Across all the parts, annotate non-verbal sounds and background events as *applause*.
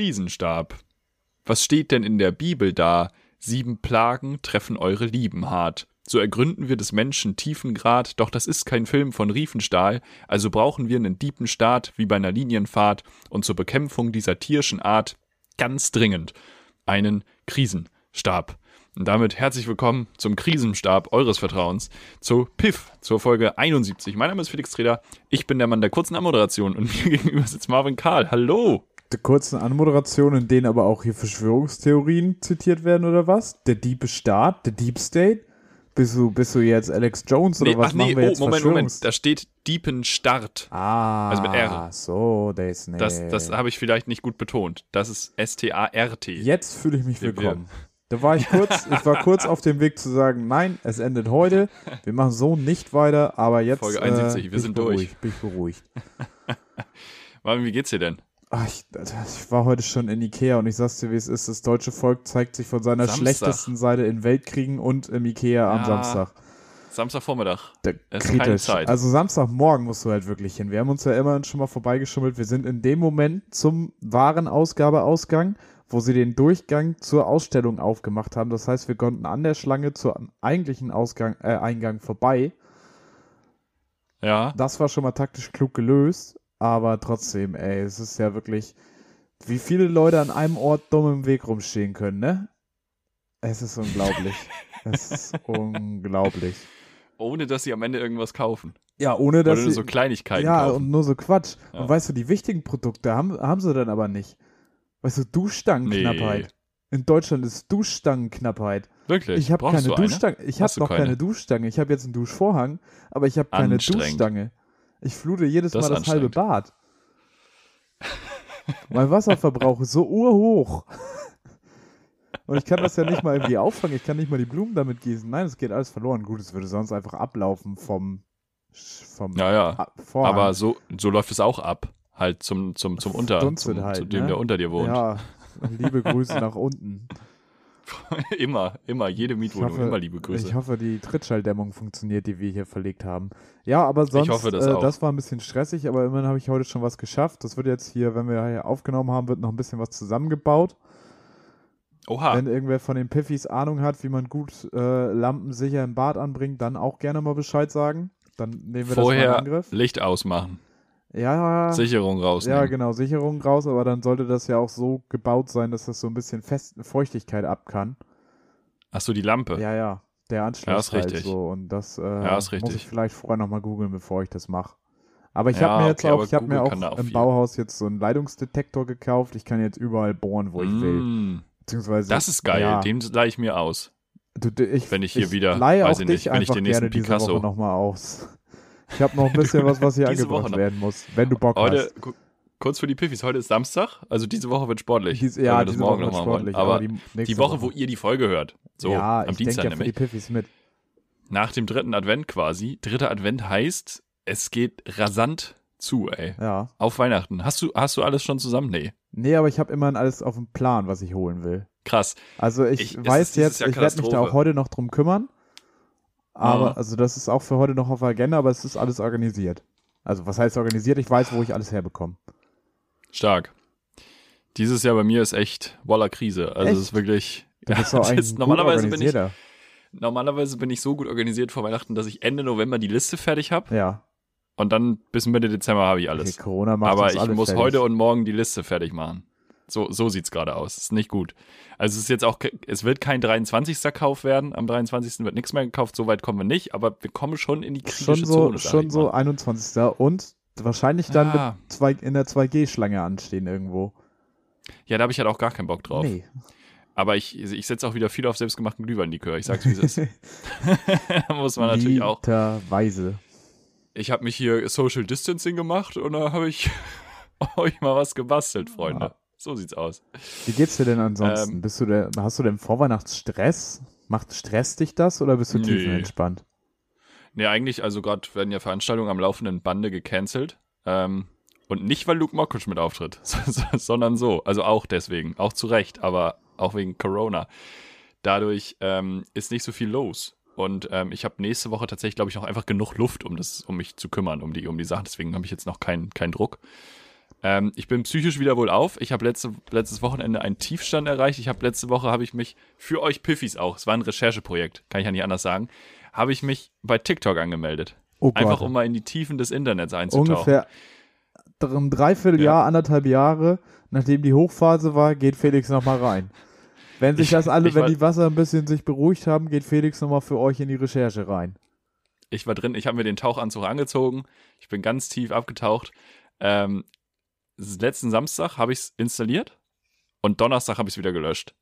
Krisenstab. Was steht denn in der Bibel da? Sieben Plagen treffen eure Lieben hart. So ergründen wir des Menschen tiefen Grad, doch das ist kein Film von Riefenstahl, also brauchen wir einen diepen Staat wie bei einer Linienfahrt und zur Bekämpfung dieser tierischen Art ganz dringend einen Krisenstab. Und damit herzlich willkommen zum Krisenstab eures Vertrauens, zu PIF, zur Folge 71. Mein Name ist Felix Treder, ich bin der Mann der kurzen Anmoderation und *laughs* mir gegenüber sitzt Marvin Karl. Hallo! Der kurzen Anmoderation, in denen aber auch hier Verschwörungstheorien zitiert werden oder was? Der Diepe Staat, der Deep State? Bist du, bist du jetzt Alex Jones oder nee, was ach nee, machen wir oh, jetzt? Moment, Moment, da steht Diepen Start. Ah, Also mit R. so, der ist nee. Das, das habe ich vielleicht nicht gut betont. Das ist S-T-A-R-T. Jetzt fühle ich mich willkommen. Da war ich kurz, *laughs* ich war kurz auf dem Weg zu sagen, nein, es endet heute. Wir machen so nicht weiter, aber jetzt Folge 71, äh, wir bin sind ich durch. beruhigt, bin ich beruhigt. *laughs* Marvin, wie geht's dir denn? Ach, ich, ich war heute schon in Ikea und ich sag's dir, wie es ist. Das deutsche Volk zeigt sich von seiner Samstag. schlechtesten Seite in Weltkriegen und im Ikea am Ja, Samstag. Samstagvormittag. Der Es ist keine kritisch. Zeit. Also Samstagmorgen musst du halt wirklich hin. Wir haben uns ja immerhin schon mal vorbeigeschummelt. Wir sind in dem Moment zum Warenausgabeausgang, wo sie den Durchgang zur Ausstellung aufgemacht haben. Das heißt, wir konnten an der Schlange zum eigentlichen Ausgang, äh, Eingang vorbei. Ja, Das war schon mal taktisch klug gelöst, aber trotzdem, ey, es ist ja wirklich, wie viele Leute an einem Ort dumm im Weg rumstehen können, ne? Es ist unglaublich. *laughs* es ist unglaublich. ohne dass sie am Ende irgendwas kaufen. Ja, ohne dass Oder nur sie, so Kleinigkeiten ja, kaufen. und nur so Quatsch. Ja. Und weißt du, die wichtigen Produkte haben, haben sie dann aber nicht. Weißt du, Duschstangenknappheit. Nee. In Deutschland ist Duschstangenknappheit. Wirklich? Ich habe keine du eine? Duschstange. Ich habe noch keine? Duschstange. Ich habe jetzt einen Duschvorhang, aber ich habe keine. Duschstange. Ich flute jedes Das Mal das halbe. Bad. mein Wasserverbrauch ist so urhoch. Und ich kann das ja nicht mal irgendwie auffangen. Ich kann nicht mal die Blumen damit gießen. Nein, es geht alles verloren. Gut, es würde sonst einfach ablaufen vom, vom Ja, ja. Vorhang. Aber so, so läuft es auch ab. Halt zum, zum, zum Unter, zum, halt, zu dem, ne? der unter dir wohnt. Ja, liebe Grüße nach unten. *laughs* immer, immer, jede Mietwohnung, hoffe, immer liebe Grüße. ich hoffe, die Trittschalldämmung funktioniert, die wir hier verlegt haben. Ja, aber sonst, hoffe, das äh, auch. das war ein bisschen stressig, aber immerhin habe ich heute schon was geschafft. Das wird jetzt hier, wenn wir hier aufgenommen haben, wird noch ein bisschen was zusammengebaut. Oha, Wenn irgendwer von den Piffys Ahnung hat, wie man gut äh, Lampen sicher im Bad anbringt, dann auch gerne mal Bescheid sagen. Dann nehmen wir das mal in vorher Angriff. Licht ausmachen, Ja, Sicherung ja, rausnehmen. genau, Sicherung raus, aber dann sollte das ja auch so gebaut sein, dass das so ein bisschen Fest Feuchtigkeit ab kann. Ach so, die Lampe. Ja, ja, der Anschluss Ja, ist halt richtig. so und das äh, Ja, ist muss richtig. ich vielleicht vorher nochmal googeln, bevor ich das mache. Aber ich Ja, habe mir jetzt okay, auch, ich habe mir auch im viel. Bauhaus jetzt so einen Leitungsdetektor gekauft. Ich kann jetzt überall bohren, wo ich will. Mm, Beziehungsweise das ist geil, Ja, den leih ich mir aus. du, ich, wenn ich hier ich wieder- leihe weiß ich nicht, wenn ich den nächsten Picasso- nochmal aus. Ich habe noch ein bisschen was, was hier *laughs* Woche angebracht werden muss, wenn du Bock Heute, hast. kurz für die Piffis, heute ist Samstag, also diese Woche wird sportlich. Dies, ja, diese morgen Woche wird wollen. sportlich, Aber die, die nächste Woche, wo ihr die Folge hört, so ja, am ich Dienstag ja für die nämlich, Piffys mit. nach dem dritten Advent quasi. Dritter Advent heißt, es geht rasant zu, ey. Ja. Auf Weihnachten. Hast du, hast du alles schon zusammen? Nee. Nee, aber ich habe immerhin alles auf dem Plan, was ich holen will. Krass. Also ich, Ich- weiß jetzt, ich werde mich da auch heute noch drum kümmern. Aber, Ja. also das ist auch für heute noch auf der Agenda, aber es ist alles organisiert. Also was heißt organisiert? Ich weiß, wo ich alles herbekomme. Stark. Dieses Jahr bei mir ist echt Waller Krise. Also Echt? es ist wirklich. Eigentlich *laughs* ist, ein normalerweise, bin ich, normalerweise bin ich so gut organisiert vor Weihnachten, dass ich Ende November die Liste fertig habe Ja. und dann bis Mitte Dezember habe ich alles. Okay, Corona macht Aber ich muss fertig. heute und morgen die Liste fertig machen. So, so sieht's gerade aus. Ist nicht gut. Also es ist jetzt auch, es wird kein 23. Kauf werden. Am 23. wird nichts mehr gekauft. So weit kommen wir nicht. Aber wir kommen schon in die kritische schon so, Zone. schon so mal. 21. Und wahrscheinlich dann Ja. mit zwei, in der 2G-Schlange anstehen irgendwo. Ja, da habe ich halt auch gar keinen Bock drauf. Nee. Aber ich, ich setze auch wieder viel auf selbstgemachten Glühweinlikör. Ich sag's, wie es ist. da *laughs* *laughs* muss man natürlich auch. Literweise. Ich habe mich hier Social Distancing gemacht und da habe ich *laughs* euch mal was gebastelt, Freunde. So sieht's aus. Wie geht's dir denn ansonsten? Ähm, bist du denn, hast du denn Vorweihnachtsstress? Macht Stress dich das oder bist du Nee. tiefenentspannt? Nee, eigentlich, also gerade werden ja Veranstaltungen am laufenden Bande gecancelt. Ähm, und nicht, weil Luke Mockridge mit auftritt, *laughs* sondern so. Also auch deswegen. Auch zu Recht, aber auch wegen Corona. Dadurch ähm, ist nicht so viel los. Und ähm, ich habe nächste Woche tatsächlich, glaube ich, noch einfach genug Luft, um das, um mich zu kümmern, um die, um die Sachen. Deswegen habe ich jetzt noch keinen keinen Druck. Ähm, ich bin psychisch wieder wohl auf. Ich habe letzte, letztes Wochenende einen Tiefstand erreicht. Ich habe letzte Woche habe ich mich für euch Piffis auch, es war ein Rechercheprojekt, kann ich ja nicht anders sagen, habe ich mich bei TikTok angemeldet. Oh Einfach um mal in die Tiefen des Internets einzutauchen. Ungefähr ein Dreivierteljahr, anderthalb Jahre, nachdem die Hochphase war, geht Felix nochmal rein. Wenn sich Ich- das alle, wenn war- die Wasser ein bisschen sich beruhigt haben, geht Felix nochmal für euch in die Recherche rein. Ich war drin, ich habe mir den Tauchanzug angezogen. Ich bin ganz tief abgetaucht. Ähm, letzten Samstag habe ich es installiert und Donnerstag habe ich es wieder gelöscht.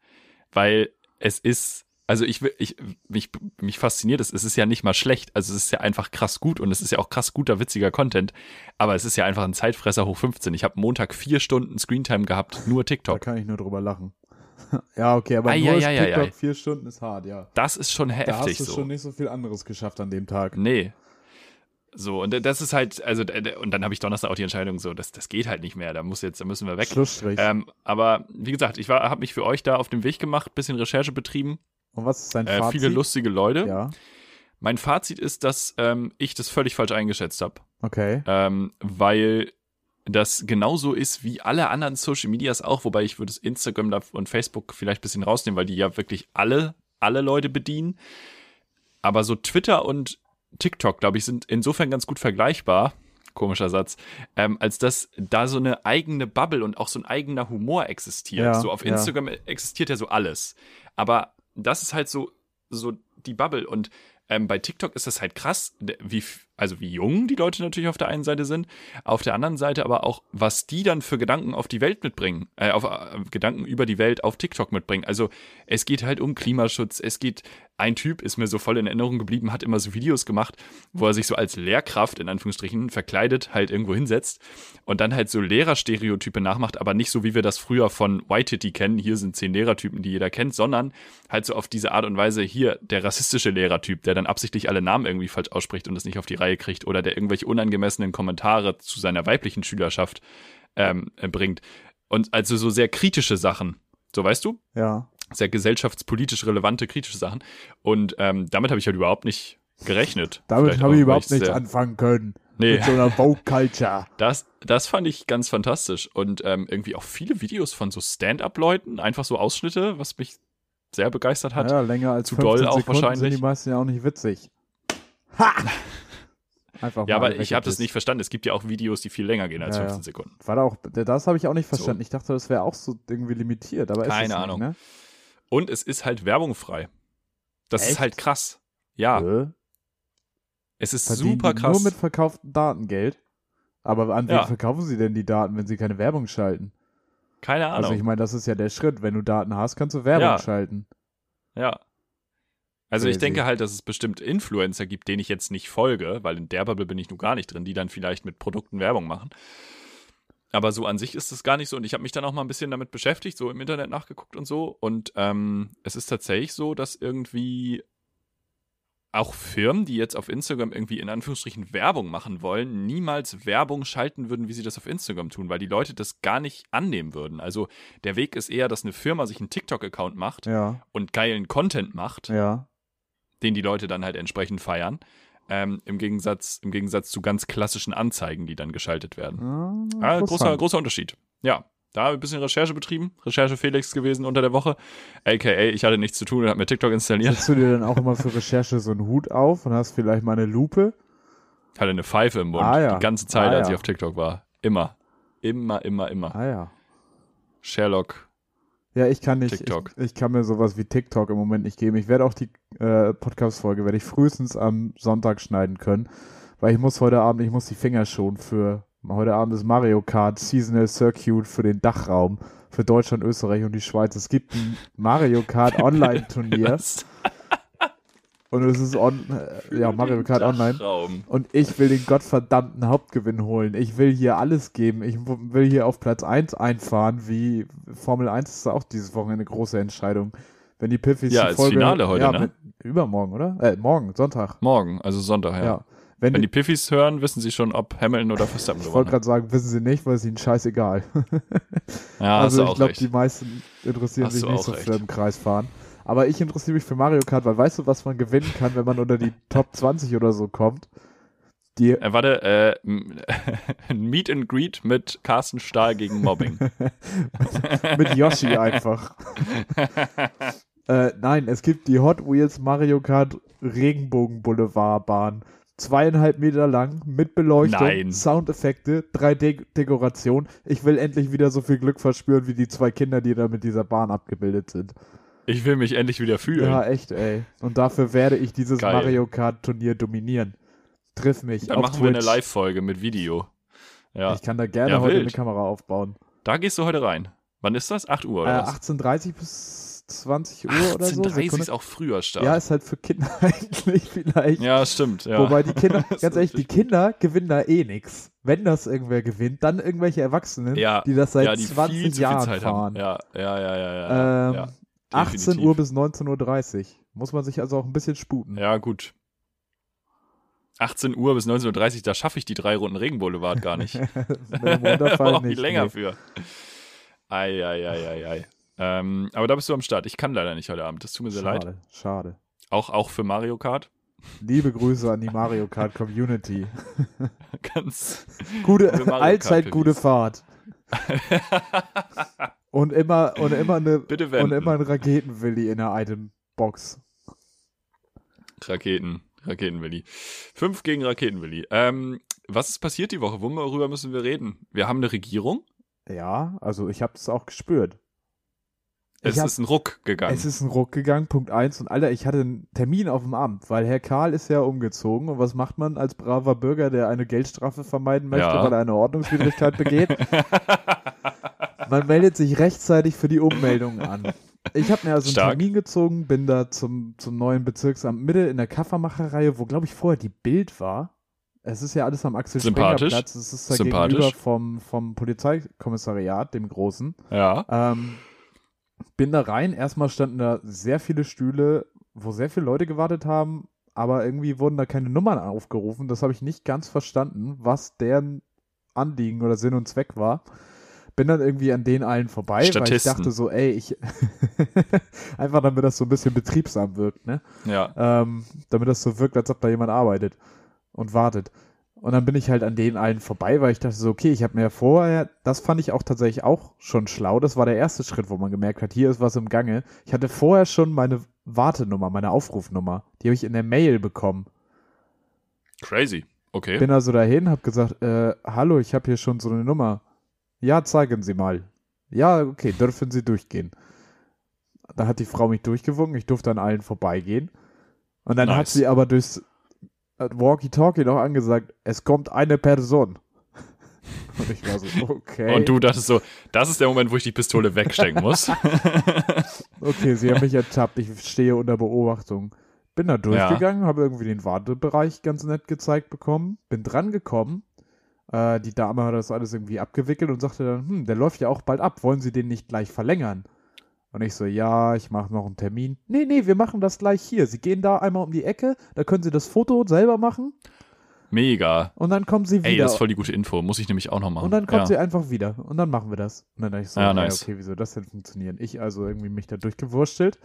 Weil es ist, also ich, ich mich, mich fasziniert es, es ist ja nicht mal schlecht. Also es ist ja einfach krass gut und es ist ja auch krass guter, witziger Content. Aber es ist ja einfach ein Zeitfresser hoch 15. Ich habe Montag vier Stunden Screentime gehabt, nur Da TikTok. kann ich nur drüber lachen. *laughs* ja, okay, aber Ei, nur ei, ei, TikTok ei. vier Stunden ist hart, ja. Das ist schon Da hast heftig du so. schon nicht so viel anderes geschafft an dem Tag. Nee. So, und das ist halt, also, und dann habe ich Donnerstag auch die Entscheidung, so, das, das geht halt nicht mehr, da muss jetzt, da müssen wir weg. Schlussstrich. Ähm, aber wie gesagt, ich habe mich für euch da auf den Weg gemacht, bisschen Recherche betrieben, Und was ist dein äh, Fazit? viele lustige Leute. Ja, Mein Fazit ist, dass ähm, ich das völlig falsch eingeschätzt habe, okay. ähm, weil das genauso ist wie alle anderen Social Medias auch, wobei ich würde Instagram und Facebook vielleicht ein bisschen rausnehmen, weil die ja wirklich alle, alle Leute bedienen. Aber so Twitter und TikTok, glaube ich, sind insofern ganz gut vergleichbar, komischer Satz, ähm, als dass da so eine eigene Bubble und auch so ein eigener Humor existiert. Ja, so auf ja. Instagram existiert ja so alles. Aber das ist halt so, so die Bubble. Und ähm, bei TikTok ist das halt krass, wie, also wie jung die Leute natürlich auf der einen Seite sind, auf der anderen Seite aber auch, was die dann für Gedanken auf die Welt mitbringen, äh, auf äh, Gedanken über die Welt auf TikTok mitbringen. Also es geht halt um Klimaschutz, es geht, ein Typ ist mir so voll in Erinnerung geblieben, hat immer so Videos gemacht, wo er sich so als Lehrkraft in Anführungsstrichen verkleidet halt irgendwo hinsetzt und dann halt so Lehrerstereotype nachmacht, aber nicht so wie wir das früher von White kennen, hier sind zehn Lehrertypen, die jeder kennt, sondern halt so auf diese Art und Weise hier der rassistische Lehrertyp, der dann absichtlich alle Namen irgendwie falsch ausspricht und das nicht auf die Reihe kriegt oder der irgendwelche unangemessenen Kommentare zu seiner weiblichen Schülerschaft ähm, äh, bringt. Und also so sehr kritische Sachen. So weißt du? Ja. Sehr gesellschaftspolitisch relevante, kritische Sachen. Und ähm, damit habe ich halt überhaupt nicht gerechnet. Damit habe ich überhaupt nichts anfangen können. Nee. Mit so einer Vogue Culture. *laughs* Das, das fand ich ganz fantastisch. Und ähm, irgendwie auch viele Videos von so Stand-up-Leuten, einfach so Ausschnitte, was mich sehr begeistert hat. Ja, länger als Zu 15 doll auch Sekunden sind wahrscheinlich. die meisten ja auch nicht witzig. Ha! *laughs* Einfach Ja, aber ich habe das nicht verstanden. Es gibt ja auch Videos, die viel länger gehen als Ja, ja. 15 Sekunden. War da auch, das habe ich auch nicht verstanden. Ich dachte, das wäre auch so irgendwie limitiert, aber ist Keine es nicht, Ahnung. Ne? Und es ist halt werbungfrei. Das Echt? ist halt krass. Ja, Äh? es ist Verdienen super krass. Nur mit verkauftem Datengeld. Aber an wen Ja. verkaufen sie denn die Daten, wenn sie keine Werbung schalten? Keine Ahnung. Also ich meine, das ist ja der Schritt. Wenn du Daten hast, kannst du Werbung Ja. schalten. Ja. Also ich denke halt, dass es bestimmt Influencer gibt, denen ich jetzt nicht folge, weil in der Bubble bin ich nun gar nicht drin, die dann vielleicht mit Produkten Werbung machen. Aber so an sich ist es gar nicht so. Und ich habe mich dann auch mal ein bisschen damit beschäftigt, so im Internet nachgeguckt und so. Und ähm, es ist tatsächlich so, dass irgendwie auch Firmen, die jetzt auf Instagram irgendwie in Anführungsstrichen Werbung machen wollen, niemals Werbung schalten würden, wie sie das auf Instagram tun, weil die Leute das gar nicht annehmen würden. Also der Weg ist eher, dass eine Firma sich einen TikTok-Account macht Ja, und geilen Content macht, ja. Den die Leute dann halt entsprechend feiern. Ähm, im, Gegensatz, Im Gegensatz zu ganz klassischen Anzeigen, die dann geschaltet werden. Ah, Ah, großer, interessant. großer Unterschied. Ja, da habe ich ein bisschen Recherche betrieben. Recherche Felix gewesen unter der Woche. AKA, ich hatte nichts zu tun und habe mir TikTok installiert. Setzt du dir dann auch immer für Recherche so einen Hut auf und hast vielleicht mal eine Lupe? Hatte eine Pfeife im Mund. Ah, ja. Die ganze Zeit, Ah, als ja. ich auf TikTok war. Immer. Immer, immer, immer. Ah ja. Sherlock. Ja, ich kann nicht. TikTok. Ich, ich kann mir sowas wie TikTok im Moment nicht geben. Ich werde auch die äh, Podcast-Folge werde ich frühestens am Sonntag schneiden können, weil ich muss heute Abend, ich muss die Finger schonen für heute Abend ist Mario Kart Seasonal Circuit für den Dachraum für Deutschland, Österreich und die Schweiz. Es gibt ein Mario Kart *laughs* Online-Turnier? Und es ist on, äh, ja Mario Kart Online. Und ich will den gottverdammten Hauptgewinn holen. Ich will hier alles geben. Ich will hier auf Platz 1 einfahren, wie Formel 1 ist auch dieses Wochenende eine große Entscheidung. Wenn die Piffys Ja, die Folge, Finale heute, ja, ne? mit, übermorgen, oder? Äh, morgen, Sonntag. Morgen, also Sonntag, ja. Ja. Wenn, Wenn die Piffys hören, wissen sie schon, ob Hamilton oder Verstappen ich gewonnen wollte hat. gerade sagen, wissen sie nicht, weil es ihnen scheißegal. Ja, *laughs* also ich glaube, die meisten interessieren Hast sich nicht so recht. für im Kreis fahren. Aber ich interessiere mich für Mario Kart, weil weißt du, was man gewinnen kann, wenn man unter die *laughs* Top 20 oder so kommt? Die, Äh, warte, äh, *laughs* Meet and Greet mit Carsten Stahl gegen Mobbing. *laughs* mit Yoshi einfach. äh, nein, es gibt die Hot Wheels Mario Kart Regenbogen Boulevardbahn. Zweieinhalb Meter lang, mit Beleuchtung, Nein. Soundeffekte, 3D-Dekoration. Ich will endlich wieder so viel Glück verspüren wie die zwei Kinder, die da mit dieser Bahn abgebildet sind. Ich will mich endlich wieder fühlen. Ja, echt, ey. Und dafür werde ich dieses Geil. Mario Kart Turnier dominieren. Triff mich. Dann machen wir eine Twitch. Live-Folge mit Video. Ja, Ich kann da gerne Ja, heute wild. eine Kamera aufbauen. da gehst du heute rein. Wann ist das? 8 Uhr Äh, oder was? 18.30 bis 20 Uhr oder so. 18.30 Sekunde. ist auch früher Start. Ja, ist halt für Kinder *laughs* eigentlich vielleicht. Ja, stimmt. Ja. Wobei die Kinder, *laughs* ganz ehrlich, die. Kinder gewinnen da eh nix. Wenn das irgendwer gewinnt, dann irgendwelche Erwachsenen, ja, die das seit ja, die 20 viel zu viel Jahren fahren. haben. Ja, ja, ja, ja, ja. Ähm, ja, 18 definitiv. Uhr bis 19.30 Uhr. Muss man sich also auch ein bisschen sputen. Ja, gut. 18 Uhr bis 19.30 Uhr, da schaffe ich die drei Runden Regenboulevard gar nicht. Da brauche ich nicht. länger nee. für. Ei, ei, ei, ei, ei. Ähm, aber da bist du am Start. Ich kann leider nicht heute Abend. Das tut mir sehr leid. Schade, schade. Auch, auch für Mario Kart. Liebe *laughs* Grüße an die Mario Kart Community. *laughs* Ganz. Gute, allzeit gute. Fahrt. *laughs* Und immer, und immer eine, *clears throat* Bitte und immer ein Raketenwilli in der Itembox. Raketen. Raketenwilli. Fünf gegen Raketenwilli. Ähm, was ist passiert die Woche? Worüber müssen wir reden? Wir haben eine Regierung. Ja, also ich habe es auch gespürt. Es Ich hab- ist ein Ruck gegangen. Es ist ein Ruck gegangen, Punkt eins. Und Alter, ich hatte einen Termin auf dem Amt, weil Herr Karl ist ja umgezogen. Und was macht man als braver Bürger, der eine Geldstrafe vermeiden möchte, Ja. weil er eine Ordnungswidrigkeit begeht? *laughs* Man meldet sich rechtzeitig für die Ummeldung an. Ich habe mir also einen Stark. Termin gezogen, bin da zum, zum neuen Bezirksamt Mitte in der Kaffermacherreihe, wo, glaube ich, vorher die Bild war. Es ist ja alles am Axel Springer Sympathisch. Platz. Es ist da gegenüber vom, vom Polizeikommissariat, dem großen. ja. Ähm, bin da rein. Erstmal standen da sehr viele Stühle, wo sehr viele Leute gewartet haben, aber irgendwie wurden da keine Nummern aufgerufen. Das habe ich nicht ganz verstanden, was deren Anliegen oder Sinn und Zweck war. Bin dann irgendwie an denen allen vorbei, weil ich dachte so, ey, ich *laughs* einfach damit das so ein bisschen betriebsam wirkt, ne? Ja. ähm, damit das so wirkt, als ob da jemand arbeitet und wartet. Und dann bin ich halt an denen allen vorbei, weil ich dachte so, okay, ich habe mir ja vorher, das fand ich auch tatsächlich auch schon schlau. Das war der erste Schritt, wo man gemerkt hat, hier ist was im Gange. Ich hatte vorher schon meine Wartenummer, meine Aufrufnummer. Die habe ich in der Mail bekommen. Crazy. Okay. Bin also dahin, habe gesagt, äh, hallo, ich habe hier schon so eine Nummer. Ja, zeigen Sie mal. Ja, okay, dürfen Sie durchgehen. Da hat die Frau mich durchgewunken, ich durfte an allen vorbeigehen. Und dann hat Nice. sie aber durchs äh, Walkie-Talkie noch angesagt, es kommt eine Person. *laughs* Und ich war so, okay. Und du dachtest so, das ist der Moment, wo ich die Pistole wegstecken muss. *laughs* Okay, sie haben mich ertappt, ich stehe unter Beobachtung. Bin da durchgegangen, habe irgendwie den Wartebereich ganz nett gezeigt bekommen, bin dran gekommen. Äh, die Dame hat das alles irgendwie abgewickelt und sagte dann, hm, der läuft ja auch bald ab, wollen Sie den nicht gleich verlängern? Und ich so, ja, ich mache noch einen Termin. Nee, nee, wir machen das gleich hier. Sie gehen da einmal um die Ecke, da können Sie das Foto selber machen Mega. und dann kommen Sie wieder. Ey, das ist voll die gute Info. Muss ich nämlich auch noch machen. und dann kommt ja. sie einfach wieder und dann machen wir das. Und dann dachte ich so, Ja, nice. okay, wie soll das denn funktionieren? Ich also irgendwie mich da durchgewurstelt.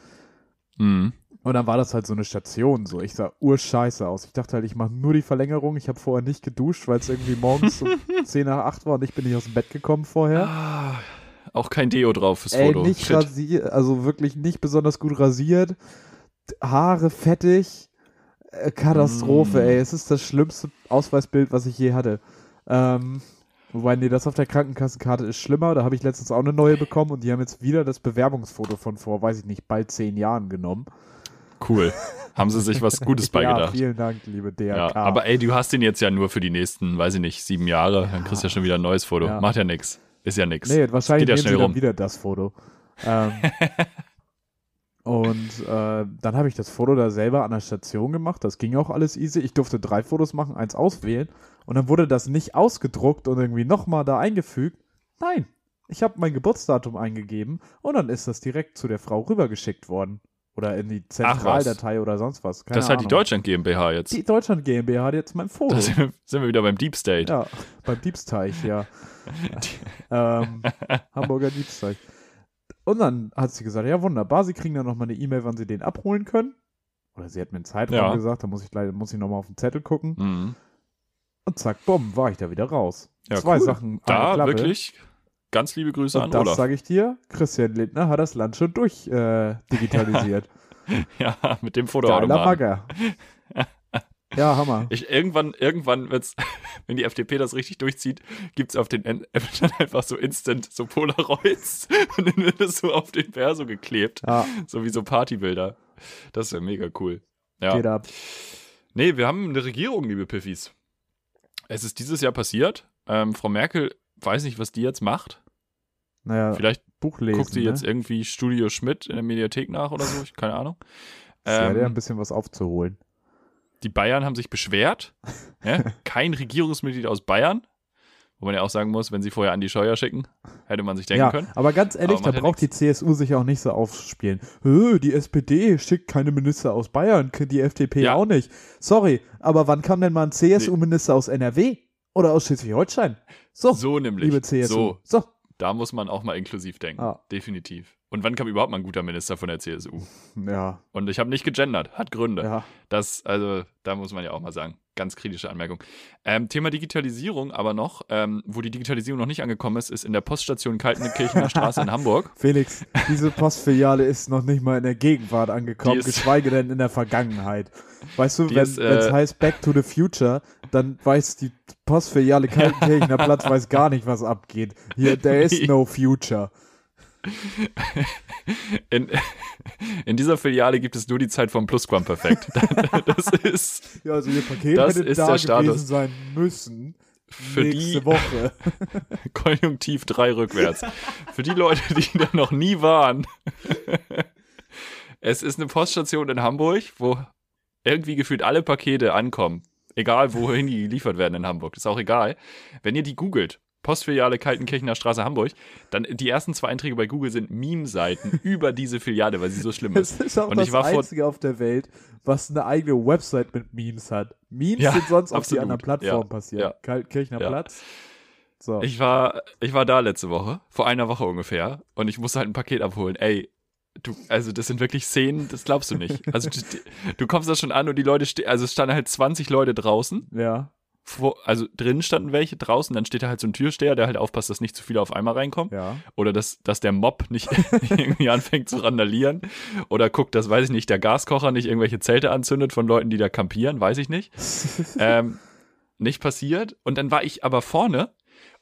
Mhm. Und dann war das halt so eine Station, so. Ich sah urscheiße aus. Ich dachte halt, ich mache nur die Verlängerung. Ich habe vorher nicht geduscht, weil es irgendwie morgens um *laughs* 10 nach 8 war und ich bin nicht aus dem Bett gekommen vorher. Ah, auch kein Deo drauf fürs Ey, Foto. nicht Shit. rasiert, also wirklich nicht besonders gut rasiert. Haare fettig. Äh, Katastrophe, Mm. ey. Es ist das schlimmste Ausweisbild, was ich je hatte. Ähm, wobei, nee, das auf der Krankenkassenkarte ist schlimmer. Da habe ich letztens auch eine neue bekommen und die haben jetzt wieder das Bewerbungsfoto von vor, weiß ich nicht, bald zehn Jahren genommen. Cool. Haben sie sich was Gutes *laughs* Ja, beigedacht. vielen Dank, liebe DRK. Ja, aber ey, du hast den jetzt ja nur für die nächsten, weiß ich nicht, sieben Jahre. Dann kriegst du ja schon wieder ein neues Foto. Ja. Macht ja nix. Ist ja nix. Nee, wahrscheinlich Geht ja schnell rum. wieder das Foto. Ähm, *laughs* und äh, dann habe ich das Foto da selber an der Station gemacht. Das ging auch alles easy. Ich durfte drei Fotos machen, eins auswählen. Und dann wurde das nicht ausgedruckt und irgendwie nochmal da eingefügt. Nein, ich habe mein Geburtsdatum eingegeben und dann ist das direkt zu der Frau rübergeschickt worden. Oder in die Zentraldatei oder sonst was. Keine das ist halt die Ahnung. Deutschland GmbH jetzt. Die Deutschland GmbH hat jetzt mein Foto. Da sind wir, sind wir wieder beim Deep State. Ja, beim Diebsteich, ja. *laughs* ähm, Hamburger Diebsteich. Und dann hat sie gesagt, ja wunderbar, sie kriegen dann nochmal eine E-Mail, wann sie den abholen können. Oder sie hat mir einen Zeitraum Ja. gesagt, da muss ich leider muss ich nochmal auf den Zettel gucken. Mhm. Und zack, bumm, war ich da wieder raus. Ja, Zwei cool. Sachen. Da wirklich ganz liebe Grüße Und an das Olaf. sage ich dir, Christian Lindner hat das Land schon durch äh, digitalisiert. *laughs* Ja, mit dem Fotoautomaten. *laughs* Ja, Hammer. Ich, irgendwann, irgendwann, wenn's, *laughs* wenn die FDP das richtig durchzieht, gibt's auf den N- dann einfach so instant so Polaroids und dann wird es so auf den Perso geklebt. Ja, So wie so Partybilder. Das wäre mega cool. geht Ja. ab. Nee, wir haben eine Regierung, liebe Piffis. Es ist dieses Jahr passiert. Ähm, Frau Merkel weiß nicht, was die jetzt macht. Naja, Vielleicht Buch lesen. guckt sie ne? jetzt irgendwie Studio Schmidt in der Mediathek nach oder so. Ich, keine Ahnung. *laughs* Es wäre ja ein Ähm, bisschen was aufzuholen. die Bayern haben sich beschwert. Ja? *laughs* Kein Regierungsmitglied aus Bayern. Wo man ja auch sagen muss, wenn sie vorher Andi Scheuer schicken, hätte man sich denken Ja, können. aber ganz ehrlich, Aber da braucht die CSU sich auch nicht so aufspielen. Die SPD schickt keine Minister aus Bayern, die FDP Ja. auch nicht. Sorry, aber wann kam denn mal ein CSU-Minister aus NRW oder aus Schleswig-Holstein? So, So nämlich. liebe CSU. So, so. Da muss man auch mal inklusiv denken. Ah. Definitiv. Und wann kam überhaupt mal ein guter Minister von der CSU? Ja, Und ich habe nicht gegendert, hat Gründe. ja. Das, also, da muss man ja auch mal sagen. Ganz kritische Anmerkung. Ähm, Thema Digitalisierung aber noch, ähm, wo die Digitalisierung noch nicht angekommen ist, ist in der Poststation Kaltenkirchener Straße in Hamburg. *laughs* Felix, diese Postfiliale ist noch nicht mal in der Gegenwart angekommen, ist- geschweige denn in der Vergangenheit. Weißt du, wenn es äh, heißt Back to the Future, dann weiß die Postfiliale *laughs* Kaltenkirchener Platz weiß gar nicht, was abgeht. Hier, *laughs* there is no future. *laughs* In, in dieser Filiale gibt es nur die Zeit vom Plusquamperfekt. *laughs* Das ist Ja, also ihr Paket Das hätte ist da der gewesen Status. sein müssen. für nächste die Woche. *laughs* Konjunktiv 3 rückwärts. Für die Leute, die da noch nie waren. Es ist eine Poststation in Hamburg, wo irgendwie gefühlt alle Pakete ankommen. Egal, wohin die geliefert werden in Hamburg. Ist auch egal. Wenn ihr die googelt, Postfiliale Kaltenkirchener Straße Hamburg, dann die ersten zwei Einträge bei Google sind Meme-Seiten *laughs* über diese Filiale, weil sie so schlimm Das ist. ist auch Und das ich war vor- Einzige auf der Welt, was eine eigene Website mit Memes hat. Memes Ja, sind sonst auf die anderen Plattformen Ja, passiert. ja. Kaltenkirchener Ja. Platz. So. Ich war, ich war da letzte Woche, vor einer Woche ungefähr, und ich musste halt ein Paket abholen. Ey, du, also das sind wirklich Szenen, das glaubst du nicht. Also du, du kommst da schon an und die Leute stehen, also es standen halt 20 Leute draußen, ja. Vor, also drinnen standen welche draußen, dann steht da halt so ein Türsteher, der halt aufpasst, dass nicht zu viele auf einmal reinkommen. Ja. Oder dass, dass der Mob nicht, nicht *laughs* irgendwie anfängt zu randalieren. Oder guckt, dass, weiß ich nicht, der Gaskocher nicht irgendwelche Zelte anzündet von Leuten, die da kampieren, weiß ich nicht. *laughs* ähm, nicht passiert. Und dann war ich aber vorne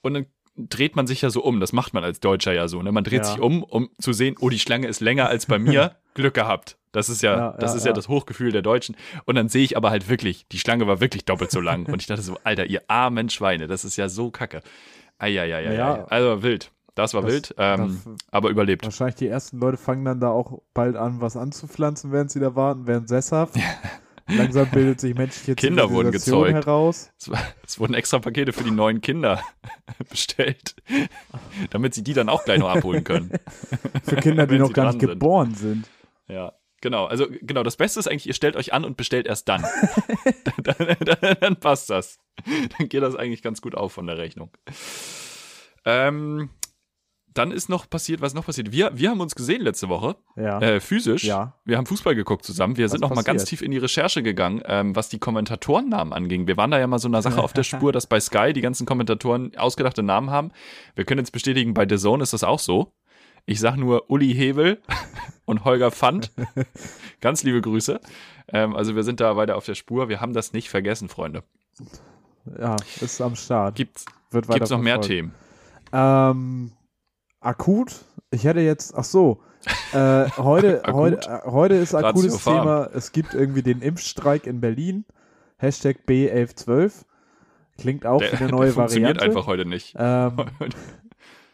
und dann dreht man sich ja so um. Das macht man als Deutscher ja so. Ne? Man dreht Ja. sich um, um zu sehen, oh, die Schlange ist länger als bei mir. *laughs* Glück gehabt. Das ist ja, Ja, das ja, ist ja, ja. das Hochgefühl der Deutschen. Und dann sehe ich aber halt wirklich, die Schlange war wirklich doppelt so lang. Und ich dachte so, Alter, ihr armen Schweine, das ist ja so kacke. Eieieiei. Ja. Also wild. Das war Das- wild, ähm, das- aber überlebt. Wahrscheinlich die ersten Leute fangen dann da auch bald an, was anzupflanzen, während sie da warten, werden sesshaft. Langsam bildet sich menschliche *laughs* Kinder wurden gezeugt. heraus. Es, es wurden extra Pakete für die neuen Kinder *laughs* bestellt, damit sie die dann auch gleich noch abholen können. *laughs* Für Kinder, die noch gar nicht sind. geboren sind. Ja, genau. Also genau, das Beste ist eigentlich, ihr stellt euch an und bestellt erst *laughs* *laughs* dann. dann, dann, dann passt das. Dann geht das eigentlich ganz gut auf von der Rechnung. Ähm, dann ist noch passiert, was noch passiert? Wir, wir haben uns gesehen letzte Woche, Ja. äh, physisch. Ja. Wir haben Fußball geguckt zusammen. Wir Was sind noch mal ganz passiert? tief in die Recherche gegangen, ähm, was die Kommentatorennamen anging. Wir waren da ja mal so einer Sache auf der *laughs* Spur, dass bei Sky die ganzen Kommentatoren ausgedachte Namen haben. Wir können jetzt bestätigen, bei The Zone ist das auch so. Ich sag nur Uli Hebel *laughs* und Holger Pfand. Ganz liebe Grüße. Ähm, also wir sind da weiter auf der Spur. Wir haben das nicht vergessen, Freunde. ja, ist am Start. Gibt's, Wird gibt's noch mehr. Themen? Ähm, akut? Ich hätte jetzt, ach so, äh, *laughs* heute, heute, äh, heute ist akutes. Thema, es gibt irgendwie den Impfstreik in Berlin. Hashtag B1112. Klingt auch Der, wie eine *laughs* der neue funktioniert Variante. einfach heute nicht. Ähm,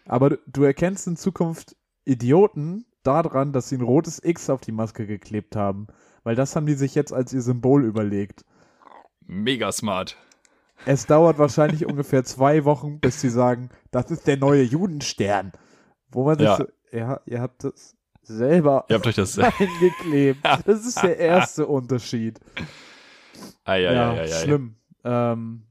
aber du, du erkennst in Zukunft Idioten daran, dass sie ein rotes X auf die Maske geklebt haben. Weil das haben die sich jetzt als ihr Symbol überlegt. Mega smart. Es dauert wahrscheinlich *laughs* ungefähr zwei Wochen, bis sie sagen, das ist der neue Judenstern. Wo man sich Ja. so, ja, ihr habt das selber Ihr habt euch das. *laughs* eingeklebt. Das ist der *laughs* erste Unterschied. Ei, ja, ei, ei, ei. schlimm. Ähm,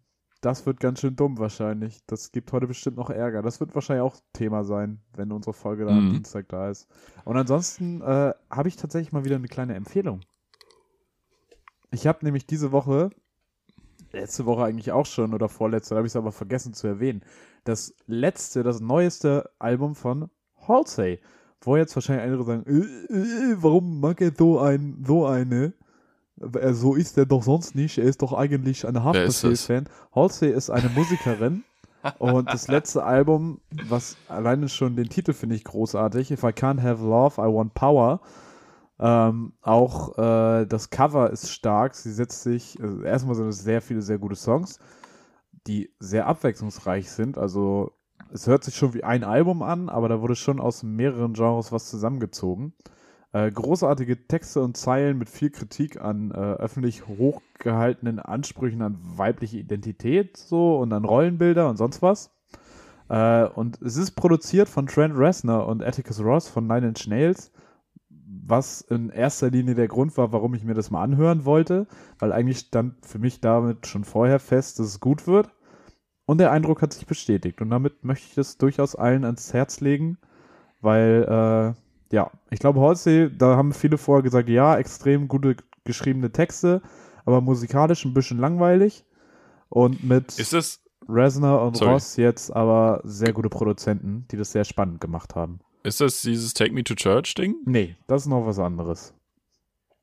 das wird ganz schön dumm wahrscheinlich. Das gibt heute bestimmt noch Ärger. Das wird wahrscheinlich auch Thema sein, wenn unsere Folge dann am Mhm. Dienstag da ist. Und ansonsten äh, habe ich tatsächlich mal wieder eine kleine Empfehlung. Ich habe nämlich diese Woche letzte Woche eigentlich auch schon oder vorletzte, da habe ich es aber vergessen zu erwähnen. Das letzte, das neueste Album von Halsey. Wo jetzt wahrscheinlich andere sagen, äh, äh, warum mag er so ein, so eine? Äh, So ist er doch sonst nicht. Er ist doch eigentlich das? Haftbefehl-Fan. Halsey ist eine Musikerin. *laughs* und das letzte Album, was alleine schon den Titel finde ich großartig, If I Can't Have Love, I Want Power. Ähm, auch äh, das Cover ist stark. Sie setzt sich, also erstmal sind es sehr viele, sehr gute Songs, die sehr abwechslungsreich sind. Also es hört sich schon wie ein Album an, aber da wurde schon aus mehreren Genres was zusammengezogen. Äh, großartige Texte und Zeilen mit viel Kritik an äh, öffentlich hochgehaltenen Ansprüchen an weibliche Identität so und an Rollenbilder und sonst was. Äh, und es ist produziert von Trent Reznor und Atticus Ross von Nine Inch Nails, was in erster Linie der Grund war, warum ich mir das mal anhören wollte, weil eigentlich stand für mich damit schon vorher fest, dass es gut wird. Und der Eindruck hat sich bestätigt. Und damit möchte ich das durchaus allen ans Herz legen, weil, äh, ja, ich glaube, Halsey, da haben viele vorher gesagt, ja, extrem gute geschriebene Texte, aber musikalisch ein bisschen langweilig. Und mit Ist es, Reznor und Sorry. Ross jetzt aber sehr gute Produzenten, die das sehr spannend gemacht haben. ist das dieses Take Me to Church Ding? Nee, das ist noch was anderes.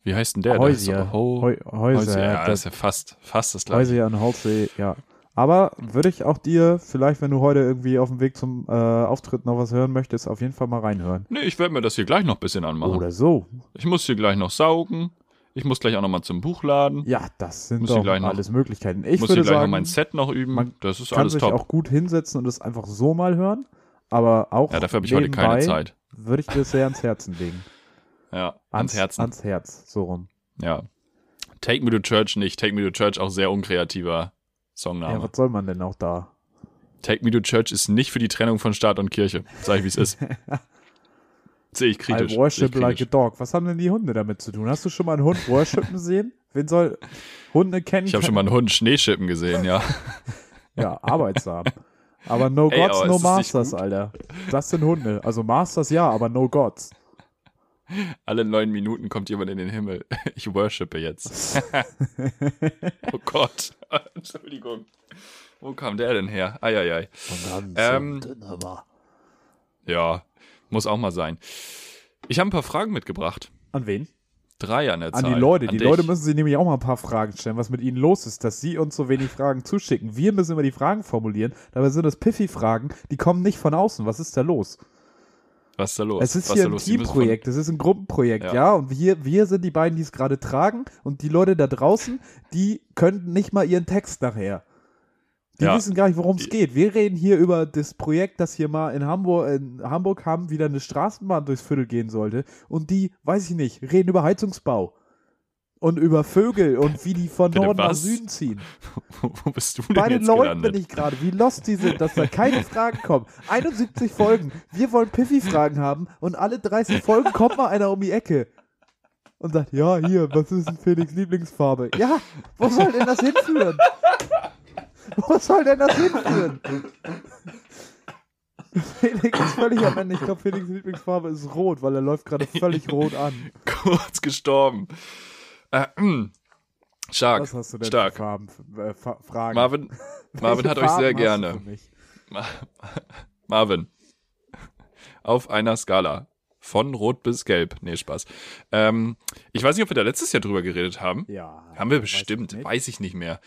Wie heißt denn der? Häuser. Häuser. Häuser. Ja, das- das ist ja fast, fast das gleiche. Häuser an Halsey, ja. Aber würde ich auch dir, vielleicht wenn du heute irgendwie auf dem Weg zum äh, Auftritt noch was hören möchtest, auf jeden Fall mal reinhören. Nee, ich werde mir das hier gleich noch ein bisschen anmachen. Oder so. Ich muss hier gleich noch saugen. Ich muss gleich auch noch mal zum Buchladen. Ja, das sind Muss ich doch gleich noch- alles Möglichkeiten. Ich Ich muss hier würde gleich noch sagen, mein Set noch üben. man Das ist kann alles sich top. auch gut hinsetzen und es einfach so mal hören. Aber auch Ja, dafür habe ich heute keine Zeit. Würde ich dir sehr ans Herzen legen. *laughs* Ja, ans Herzen. Ans Herz, so rum. Ja. Take Me to Church nicht. Take Me to Church auch sehr unkreativer Ja, Songname. was soll man denn auch da? Take Me to Church ist nicht für die Trennung von Staat und Kirche. Sag ich, wie es ist. *laughs* Sehe ich kritisch. I worship like a dog. Was haben denn die Hunde damit zu tun? Hast du schon mal einen Hund worshipen sehen? Wen soll Hunde kennen? Ich habe schon mal einen Hund Schneeschippen gesehen, ja. *laughs* Ja, arbeitsam. Aber no Ey, gods, aber no masters? Alter. Das sind Hunde. Also Masters ja, aber no gods. Alle neun Minuten kommt jemand in den Himmel. *laughs* Ich worshipe jetzt. oh Gott. *laughs* Entschuldigung. Wo kam der denn her? Eieiei. Ähm, Ja, muss auch mal sein. Ich habe ein paar Fragen mitgebracht. An wen? Drei an der An Zahl. die Leute. Die dich. Leute müssen sich nämlich auch mal ein paar Fragen stellen, was mit ihnen los ist, dass sie uns so wenig Fragen zuschicken. Wir müssen immer die Fragen formulieren. Dabei sind das Piffy-Fragen, die kommen nicht von außen. Was ist da los? Was ist da los? Es ist Was hier da ein Teamprojekt, es ist ein Gruppenprojekt, ja. Ja. Und wir, wir sind die beiden, die es gerade tragen. Und die Leute da draußen, die können nicht mal ihren Text nachher. Die Ja. wissen gar nicht, worum es geht. Wir reden hier über das Projekt, das hier mal in Hamburg, in Hamburg haben, wieder eine Straßenbahn durchs Viertel gehen sollte. Und die, weiß ich nicht, reden über Heizungsbau. Und über Vögel und wie die von Bitte Norden nach? Süden ziehen. *laughs* Wo, bist du denn Bei den Leuten gelandet? bin ich gerade, wie lost die sind, dass da keine *laughs* Fragen kommen. 71 Folgen. Wir wollen Piffy-Fragen haben und alle 30 Folgen kommt mal einer um die Ecke und sagt, ja, hier, was ist denn Felix Lieblingsfarbe? Ja, wo soll denn das hinführen? Wo soll denn das hinführen? Felix ist völlig am Ende. Ich glaube, Felix Lieblingsfarbe ist rot, weil er läuft gerade völlig rot an. *laughs* Kurz gestorben. Äh, mm. Stark. Was hast du denn Stark. Farben, äh, Fragen? Marvin, *laughs* Marvin hat euch sehr gerne. *laughs* Marvin. Auf einer Skala. Von rot bis gelb. Nee, Spaß. Ähm, ich weiß nicht, ob wir da letztes Jahr drüber geredet haben. Ja. Haben wir weiß ich bestimmt. Weiß ich nicht mehr.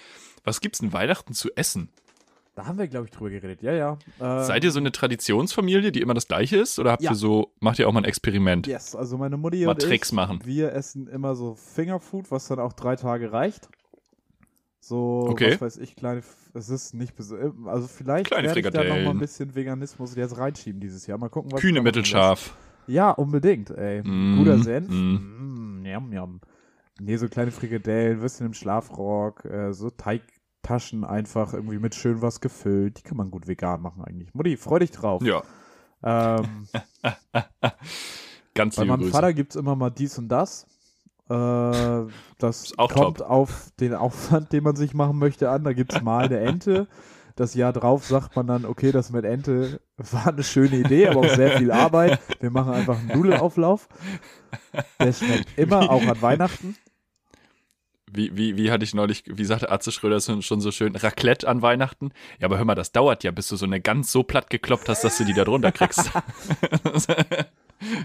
Was gibt's denn Weihnachten zu essen? Da haben wir, glaube ich, drüber geredet. Ja, ja. Ähm, Seid ihr so eine Traditionsfamilie, die immer das gleiche ist? Oder habt Ja. ihr so, macht ihr auch mal ein Experiment? Yes, also meine Mutti Mal und Tricks ich, machen. wir essen immer so Fingerfood, was dann auch drei Tage reicht. So, Okay. was weiß ich, kleine, es ist nicht, also vielleicht Kleine werde ich da noch mal ein bisschen Veganismus jetzt reinschieben dieses Jahr. Mal gucken, was Kühne mittelscharf. Ja, unbedingt, ey. Mm, Guter Senf. mm. Mm, yum, yum. Nee, so kleine Frikadellen, Würstchen im Schlafrock, äh, so Teigtaschen einfach irgendwie mit schön was gefüllt. Die kann man gut vegan machen eigentlich. Mutti, freu dich drauf. Ja, Ähm, *laughs* ganz Bei liebe meinem Grüße. Vater gibt es immer mal dies und das. Äh, das *laughs* kommt top. auf den Aufwand, den man sich machen möchte, an. Da gibt es mal eine Ente. Das Jahr drauf sagt man dann, okay, das mit Ente war eine schöne Idee, aber auch sehr viel Arbeit. Wir machen einfach einen Nudelauflauf. Der schmeckt immer, auch an Weihnachten. Wie, wie, wie hatte ich neulich, wie sagte Atze Schröder schon so schön, Raclette an Weihnachten? Ja, aber hör mal, das dauert ja, bis du so eine ganz so platt gekloppt hast, dass du die da drunter kriegst. *laughs*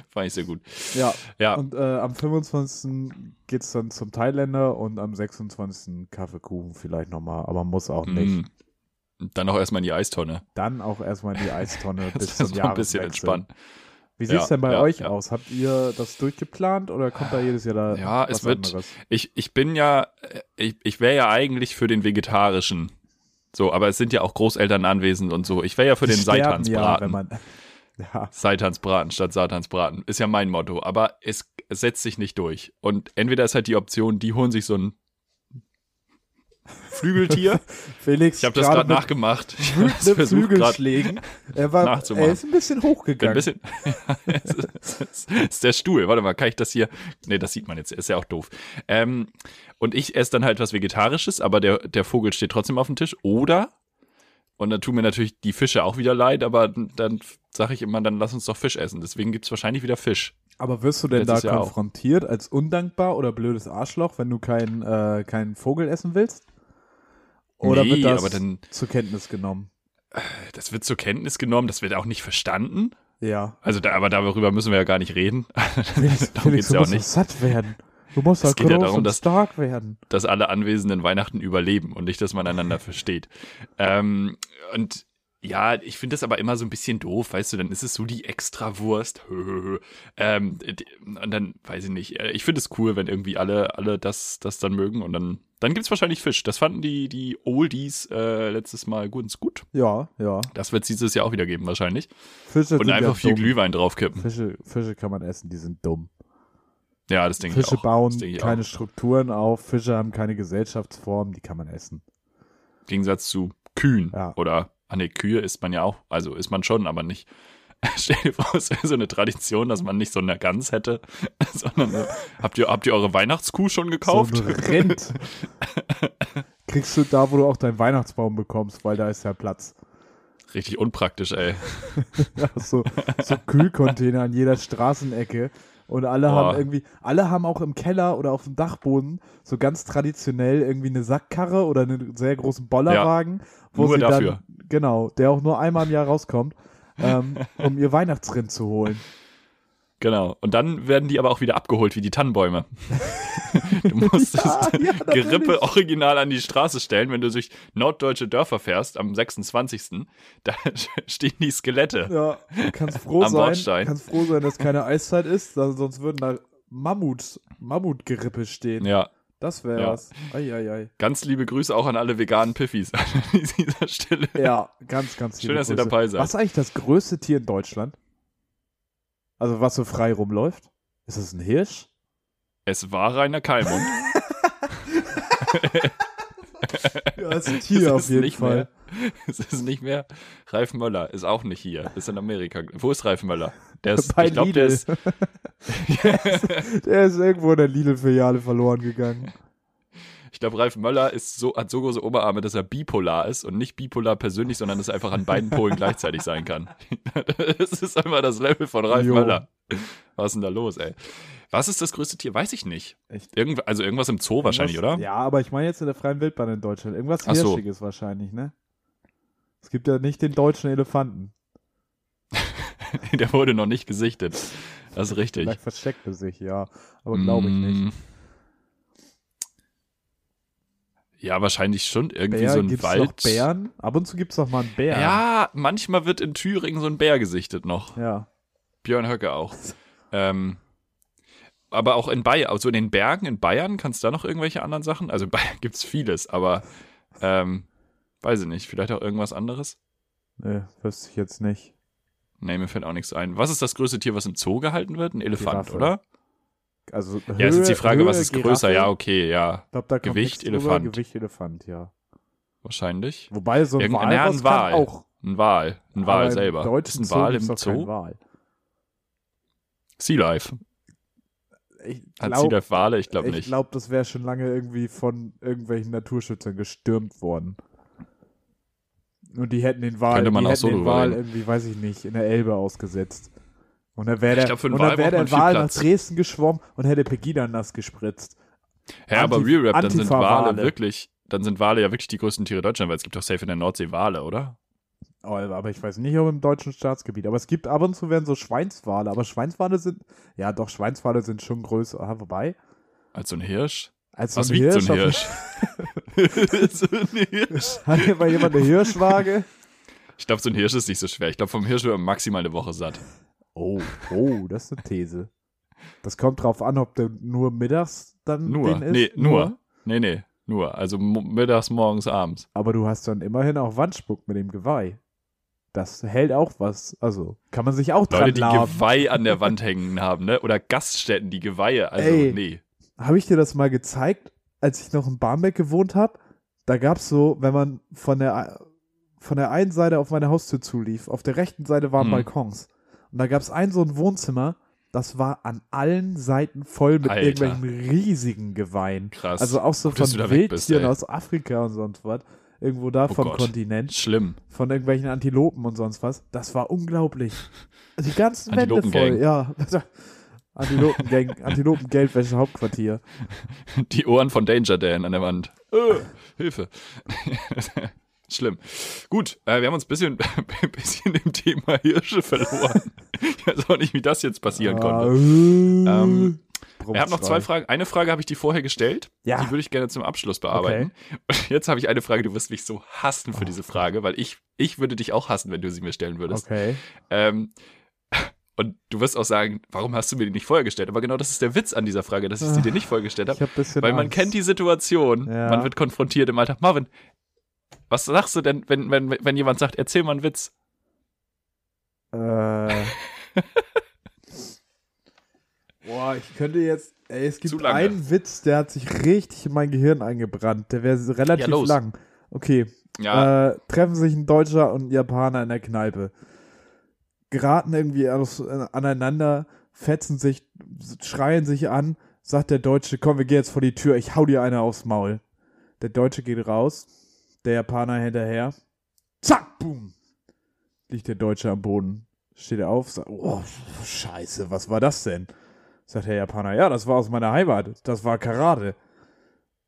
Fand ich sehr gut. Ja. Ja. Und äh, am 25. geht's dann zum Thailänder und am 26. Kaffeekuchen vielleicht nochmal, aber muss auch nicht. Mm. Dann auch erstmal in die Eistonne. Dann auch erstmal in die Eistonne *laughs* bis Das zum ist ein bisschen entspannen. Wie sieht's Ja, denn bei ja, euch ja. aus? Habt ihr das durchgeplant oder kommt da jedes Jahr da Ja, was es wird- anderes? Ich, ich bin ja, äh, ich, ich wäre ja eigentlich für den vegetarischen. So, aber es sind ja auch Großeltern anwesend und so. Ich wäre ja für Die den Seitansbraten. Ja, *laughs* ja, Seitansbraten statt Satansbraten. Ist ja mein Motto. Aber es, es setzt sich nicht durch. Und entweder ist halt die Option, die holen sich so ein Flügeltier. *laughs* Felix Ich habe das gerade mit nachgemacht. Ich gerade Flügelschlägen. Er war, nachzumachen. er ist ein bisschen ein hochgegangen. bisschen. *laughs* es ist, es ist der Stuhl. Warte mal, kann ich das hier? Nee, das sieht man jetzt. Ist ja auch doof. Ähm, und ich esse dann halt was Vegetarisches, aber der, der Vogel steht trotzdem auf dem Tisch. Oder, und dann tun mir natürlich die Fische auch wieder leid, aber dann sage ich immer, dann lass uns doch Fisch essen. Deswegen gibt's wahrscheinlich wieder Fisch. Aber wirst du denn da Letztes auch. konfrontiert als undankbar oder blödes Arschloch, wenn du keinen äh, keinen Vogel essen willst? Oder Nee, wird das aber dann- zur Kenntnis genommen? Das wird zur Kenntnis genommen, das wird auch nicht verstanden. Ja. Also da, aber darüber müssen wir ja gar nicht reden. Felix, *laughs* Darum Felix geht's du ja auch musst nicht. satt werden. Du musst Es geht ja darum, dass- stark werden. dass alle Anwesenden Weihnachten überleben und nicht, dass man einander *laughs* versteht. Ähm, und ja, ich finde das aber immer so ein bisschen doof, weißt du, dann ist es so die Extrawurst. *laughs* ähm, und dann, weiß ich nicht, äh, ich finde es cool, wenn irgendwie alle, alle das, das dann mögen und dann, dann gibt's wahrscheinlich Fisch. Das fanden die, die Oldies äh, letztes Mal ganz gut. Ja, ja. Das wird es dieses Jahr auch wieder geben wahrscheinlich. Fische Und einfach viel dumm. Glühwein draufkippen. Fische, Fische kann man essen, die sind dumm. Ja, das denke ich Fische auch. bauen denke ich keine auch. Strukturen auf, Fische haben keine Gesellschaftsform, die kann man essen. Im Gegensatz zu Kühen. Ja. Oder, ah ne, Kühe isst man ja auch. Also isst man schon, aber nicht. *laughs* Stell dir vor, es wäre so eine Tradition, dass man nicht so eine Gans hätte, *laughs* sondern so, habt ihr, habt ihr eure Weihnachtskuh schon gekauft? So ein Rind. Kriegst du da, wo du auch deinen Weihnachtsbaum bekommst, weil da ist ja Platz. Richtig unpraktisch, ey. *laughs* Ja, so, so Kühlcontainer an jeder Straßenecke. Und alle Boah. haben irgendwie, alle haben auch im Keller oder auf dem Dachboden so ganz traditionell irgendwie eine Sackkarre oder einen sehr großen Bollerwagen, wo nur sie dafür. dann, genau, der auch nur einmal im Jahr rauskommt, ähm, um ihr Weihnachtsrind zu holen. Genau. Und dann werden die aber auch wieder abgeholt, wie die Tannenbäume. *laughs* Du musst Ja, das ja. Gerippe original an die Straße stellen, wenn du durch norddeutsche Dörfer fährst am 26. Da *laughs* stehen die Skelette. Ja, du kannst froh Am sein, Bordstein. kannst froh sein, dass keine Eiszeit ist, sonst würden da Mammut, Mammutgerippe stehen. Ja. Das wäre Ja. was. Eieiei. Ganz liebe Grüße auch an alle veganen Piffis *laughs* an dieser Stelle. Ja, ganz, ganz Schön, liebe dass ihr Grüße. dabei seid. Was ist eigentlich das größte Tier in Deutschland? Also was so frei rumläuft? Ist es ein Hirsch? Es war Rainer Kallmund. *laughs* Ja, ist *laughs* ein Es Tier auf ist jeden nicht Fall. Mehr, *laughs* es ist nicht mehr. Ralf Möller ist auch nicht hier. Ist in Amerika. Wo ist Ralf Möller? Der ist, *laughs* Bei ich glaube, der Lidl. ist. Der ist irgendwo in der Lidl-Filiale verloren gegangen. Ich glaube, Ralf Möller ist so, hat so große Oberarme, dass er bipolar ist und nicht bipolar persönlich, sondern dass er einfach an beiden Polen gleichzeitig sein kann. *laughs* das ist einfach das Level von Ralf Jo. Möller. Was ist denn da los, ey? Was ist das größte Tier? Weiß ich nicht. Irgend, also irgendwas im Zoo wahrscheinlich, Irgendwas- oder? Ja, aber ich meine jetzt in der freien Wildbahn in Deutschland. Irgendwas Ach so. Hirschiges wahrscheinlich, ne? Es gibt ja nicht den deutschen Elefanten. *laughs* Der wurde noch nicht gesichtet. Das ist richtig. Vielleicht versteckt er sich, ja. Aber glaube ich nicht. Mm. Ja, wahrscheinlich schon irgendwie Bär, so ein gibt's Wald. noch Bären? Ab und zu gibt's doch mal einen Bär. Ja, manchmal wird in Thüringen so ein Bär gesichtet noch. Ja. Björn Höcke auch. ähm, aber auch in Bayern, also in den Bergen in Bayern, kannst du da noch irgendwelche anderen Sachen? Also in Bayern *laughs* gibt's vieles, aber ähm, weiß ich nicht, vielleicht auch irgendwas anderes? Nee, wüsste ich jetzt nicht. Nee, mir fällt auch nichts ein. Was ist das größte Tier, was im Zoo gehalten wird? Ein Elefant, Giraffe. oder? Also ja, ist jetzt die Frage, was ist Giraffe? größer? Ja, okay, ja, Ich glaub, da kommt Gewicht, nichts drüber. Elefant. Gewicht Elefant, ja. wahrscheinlich. Wobei so ein Wal, ja, ein Wal. auch. Ein Wal, ein Wal Aber im selber. deutschen ist ein Wal im Zoo? Wal. Sea Life. Ich Hat glaub, Sea Life Wale? Ich glaube ich nicht. glaube, das wäre schon lange irgendwie von irgendwelchen Naturschützern gestürmt worden. Und die hätten den Wal, Könnte man die auch hätten so den Wal irgendwie, weiß ich nicht, in der Elbe ausgesetzt. Und dann wäre der, glaub, und dann wär der Platz. nach Dresden geschwommen und hätte Pegida nass gespritzt. Ja, aber Anti- Real Rap, dann sind Wale wirklich, dann sind Wale ja wirklich die größten Tiere Deutschlands, weil es gibt doch safe in der Nordsee Wale, oder? Oh, aber ich weiß nicht, ob im deutschen Staatsgebiet. Aber es gibt ab und zu werden so Schweinswale. Aber Schweinswale sind, ja doch, Schweinswale sind schon größer. Ah, wobei, Als so ein Hirsch? als Was ein wiegt Hirsch so ein Hirsch? *laughs* *laughs* so ein Hirsch. Hat hier mal jemand eine Hirschwaage? Ich glaube, so ein Hirsch ist nicht so schwer. Ich glaube, vom Hirsch wird man maximal eine Woche satt. Oh, oh, das ist eine These. Das kommt drauf an, ob der nur mittags dann Nur. den isst. Nee, nur. Nee, nee, nur. Also mittags, morgens, abends. Aber du hast dann immerhin auch Wandspuck mit dem Geweih. Das hält auch was. Also kann man sich auch dran Leute, die laben. Geweih an der Wand hängen haben, ne? Oder Gaststätten, die Geweihe. Also, Ey. nee. Habe ich dir das mal gezeigt, als ich noch in Barmbek gewohnt habe? Da gab's so, wenn man von der von der einen Seite auf meine Haustür zulief, auf der rechten Seite waren Hm. Balkons. Und da gab's ein so ein Wohnzimmer, das war an allen Seiten voll mit Alter. irgendwelchen riesigen Geweihen. Krass. Also auch so Gut, von Wildtieren aus Afrika und sonst was. Irgendwo da Oh vom Gott. Kontinent. Schlimm. Von irgendwelchen Antilopen und sonst was. Das war unglaublich. Die ganzen Wände voll, ja. *laughs* Antilopengang, Antilopen-Geldwäsche Hauptquartier. Die Ohren von Danger Dan an der Wand. Äh, Hilfe. *laughs* Schlimm. Gut, äh, wir haben uns ein bisschen, *laughs* ein bisschen im Thema Hirsche verloren. Ich weiß auch nicht, wie das jetzt passieren konnte. Ähm, Wir haben noch zwei Fragen. Eine Frage habe ich dir vorher gestellt. Ja. Die würde ich gerne zum Abschluss bearbeiten. Und jetzt habe ich eine Frage, du wirst mich so hassen für diese Frage, weil ich, ich würde dich auch hassen, wenn du sie mir stellen würdest. Okay. Ähm, und du wirst auch sagen, warum hast du mir die nicht vorher gestellt? Aber genau das ist der Witz an dieser Frage, dass ich sie dir nicht vorgestellt Ich habe. bisschen Weil man Angst. kennt die Situation, Ja. man wird konfrontiert im Alltag. Marvin, was sagst du denn, wenn, wenn, wenn jemand sagt, erzähl mal einen Witz? Äh. *laughs* Boah, ich könnte jetzt. Ey, es gibt einen Witz, der hat sich richtig in mein Gehirn eingebrannt. Der wäre relativ Ja, lang. Okay. Ja, Äh, treffen sich ein Deutscher und ein Japaner in der Kneipe. Geraten irgendwie aus, äh, aneinander, fetzen sich, schreien sich an. Sagt der Deutsche, komm, wir gehen jetzt vor die Tür, ich hau dir eine aufs Maul. Der Deutsche geht raus, der Japaner hinterher. Zack, boom. Liegt der Deutsche am Boden. Steht er auf, sagt, oh, scheiße, was war das denn? Sagt der Japaner, ja, das war aus meiner Heimat. Das war Karate.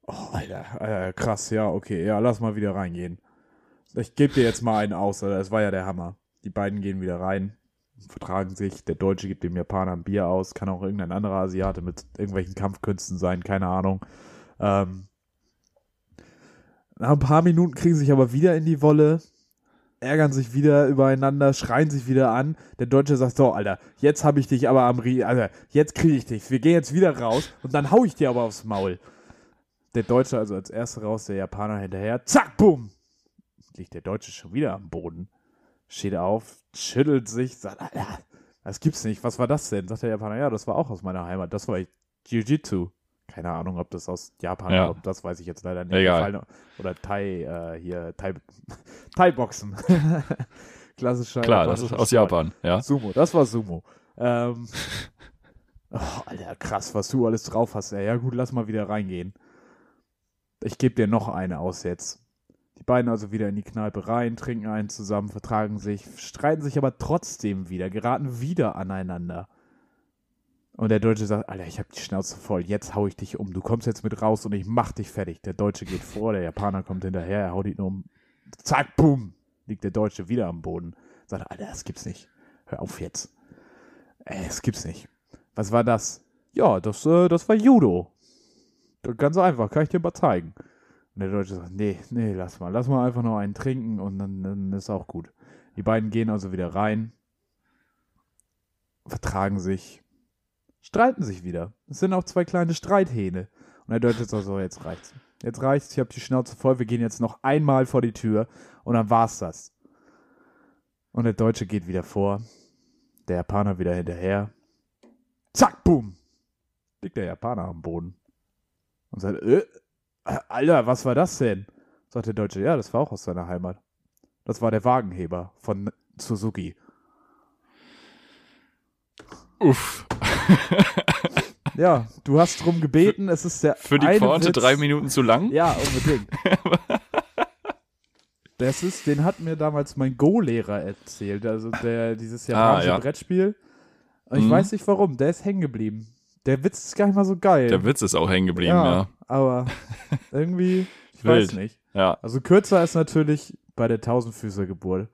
Oh, Alter, Alter, krass, ja, okay, ja, lass mal wieder reingehen. Ich gebe dir jetzt mal einen aus, Alter, das war ja der Hammer. Die beiden gehen wieder rein, vertragen sich, der Deutsche gibt dem Japaner ein Bier aus, kann auch irgendein anderer Asiate mit irgendwelchen Kampfkünsten sein, keine Ahnung. Ähm, nach ein paar Minuten kriegen sie sich aber wieder in die Wolle, ärgern sich wieder übereinander, schreien sich wieder an. Der Deutsche sagt so, Alter, jetzt habe ich dich aber am Rie, Alter, jetzt kriege ich dich. Wir gehen jetzt wieder raus und dann hau ich dir aber aufs Maul. Der Deutsche also als erster raus, der Japaner hinterher. Zack, bumm. Liegt der Deutsche schon wieder am Boden. Steht auf, schüttelt sich, sagt, Alter, das gibt's nicht. Was war das denn? Sagt der Japaner, ja, das war auch aus meiner Heimat. Das war Jiu-Jitsu. Keine Ahnung, ob das aus Japan Ja. kommt. Das weiß ich jetzt leider nicht. Egal. Oder Thai, äh, hier, Thai, *laughs* Thai-Boxen. *laughs* Klassischer klar, das ist aus. Japan, ja. Sumo, das war Sumo. Ähm, *laughs* oh, Alter, krass, was du alles drauf hast. Ey. Ja gut, lass mal wieder reingehen. Ich gebe dir noch eine aus jetzt. Die beiden also wieder in die Kneipe rein, trinken einen zusammen, vertragen sich, streiten sich aber trotzdem wieder, geraten wieder aneinander. Und der Deutsche sagt, Alter, ich hab die Schnauze voll, jetzt hau ich dich um. Du kommst jetzt mit raus und ich mach dich fertig. Der Deutsche geht vor, der Japaner kommt hinterher, er haut ihn um. Zack, boom, liegt der Deutsche wieder am Boden. Sagt, Alter, das gibt's nicht. Hör auf jetzt. Ey, das gibt's nicht. Was war das? Ja, das, äh, das war Judo. Ganz einfach, kann ich dir mal zeigen. Und der Deutsche sagt, nee, nee, lass mal, lass mal einfach noch einen trinken und dann, dann ist auch gut. Die beiden gehen also wieder rein, vertragen sich, streiten sich wieder. Es sind auch zwei kleine Streithähne. Und der Deutsche sagt so, jetzt reicht's. Jetzt reicht's, ich habe die Schnauze voll, wir gehen jetzt noch einmal vor die Tür und dann war's das. Und der Deutsche geht wieder vor, der Japaner wieder hinterher. Zack, boom. Liegt der Japaner am Boden. Und sagt, äh, Alter, was war das denn? Sagt der Deutsche, ja, das war auch aus seiner Heimat. Das war der Wagenheber von Suzuki. Uff. *laughs* Ja, du hast drum gebeten, es ist der Für die eine Pointe Witz, drei Minuten zu lang? Ja, unbedingt. *laughs* das ist, den hat mir damals mein Go-Lehrer erzählt, also der dieses japanische Ah, ja. Brettspiel. Und ich Mhm. weiß nicht warum, der ist hängen geblieben. Der Witz ist gar nicht mal so geil. Der Witz ist auch hängen geblieben, ja, ja. aber irgendwie, ich *laughs* Wild. weiß nicht. Ja, Also kürzer ist natürlich bei der Tausendfüßer-Geburt.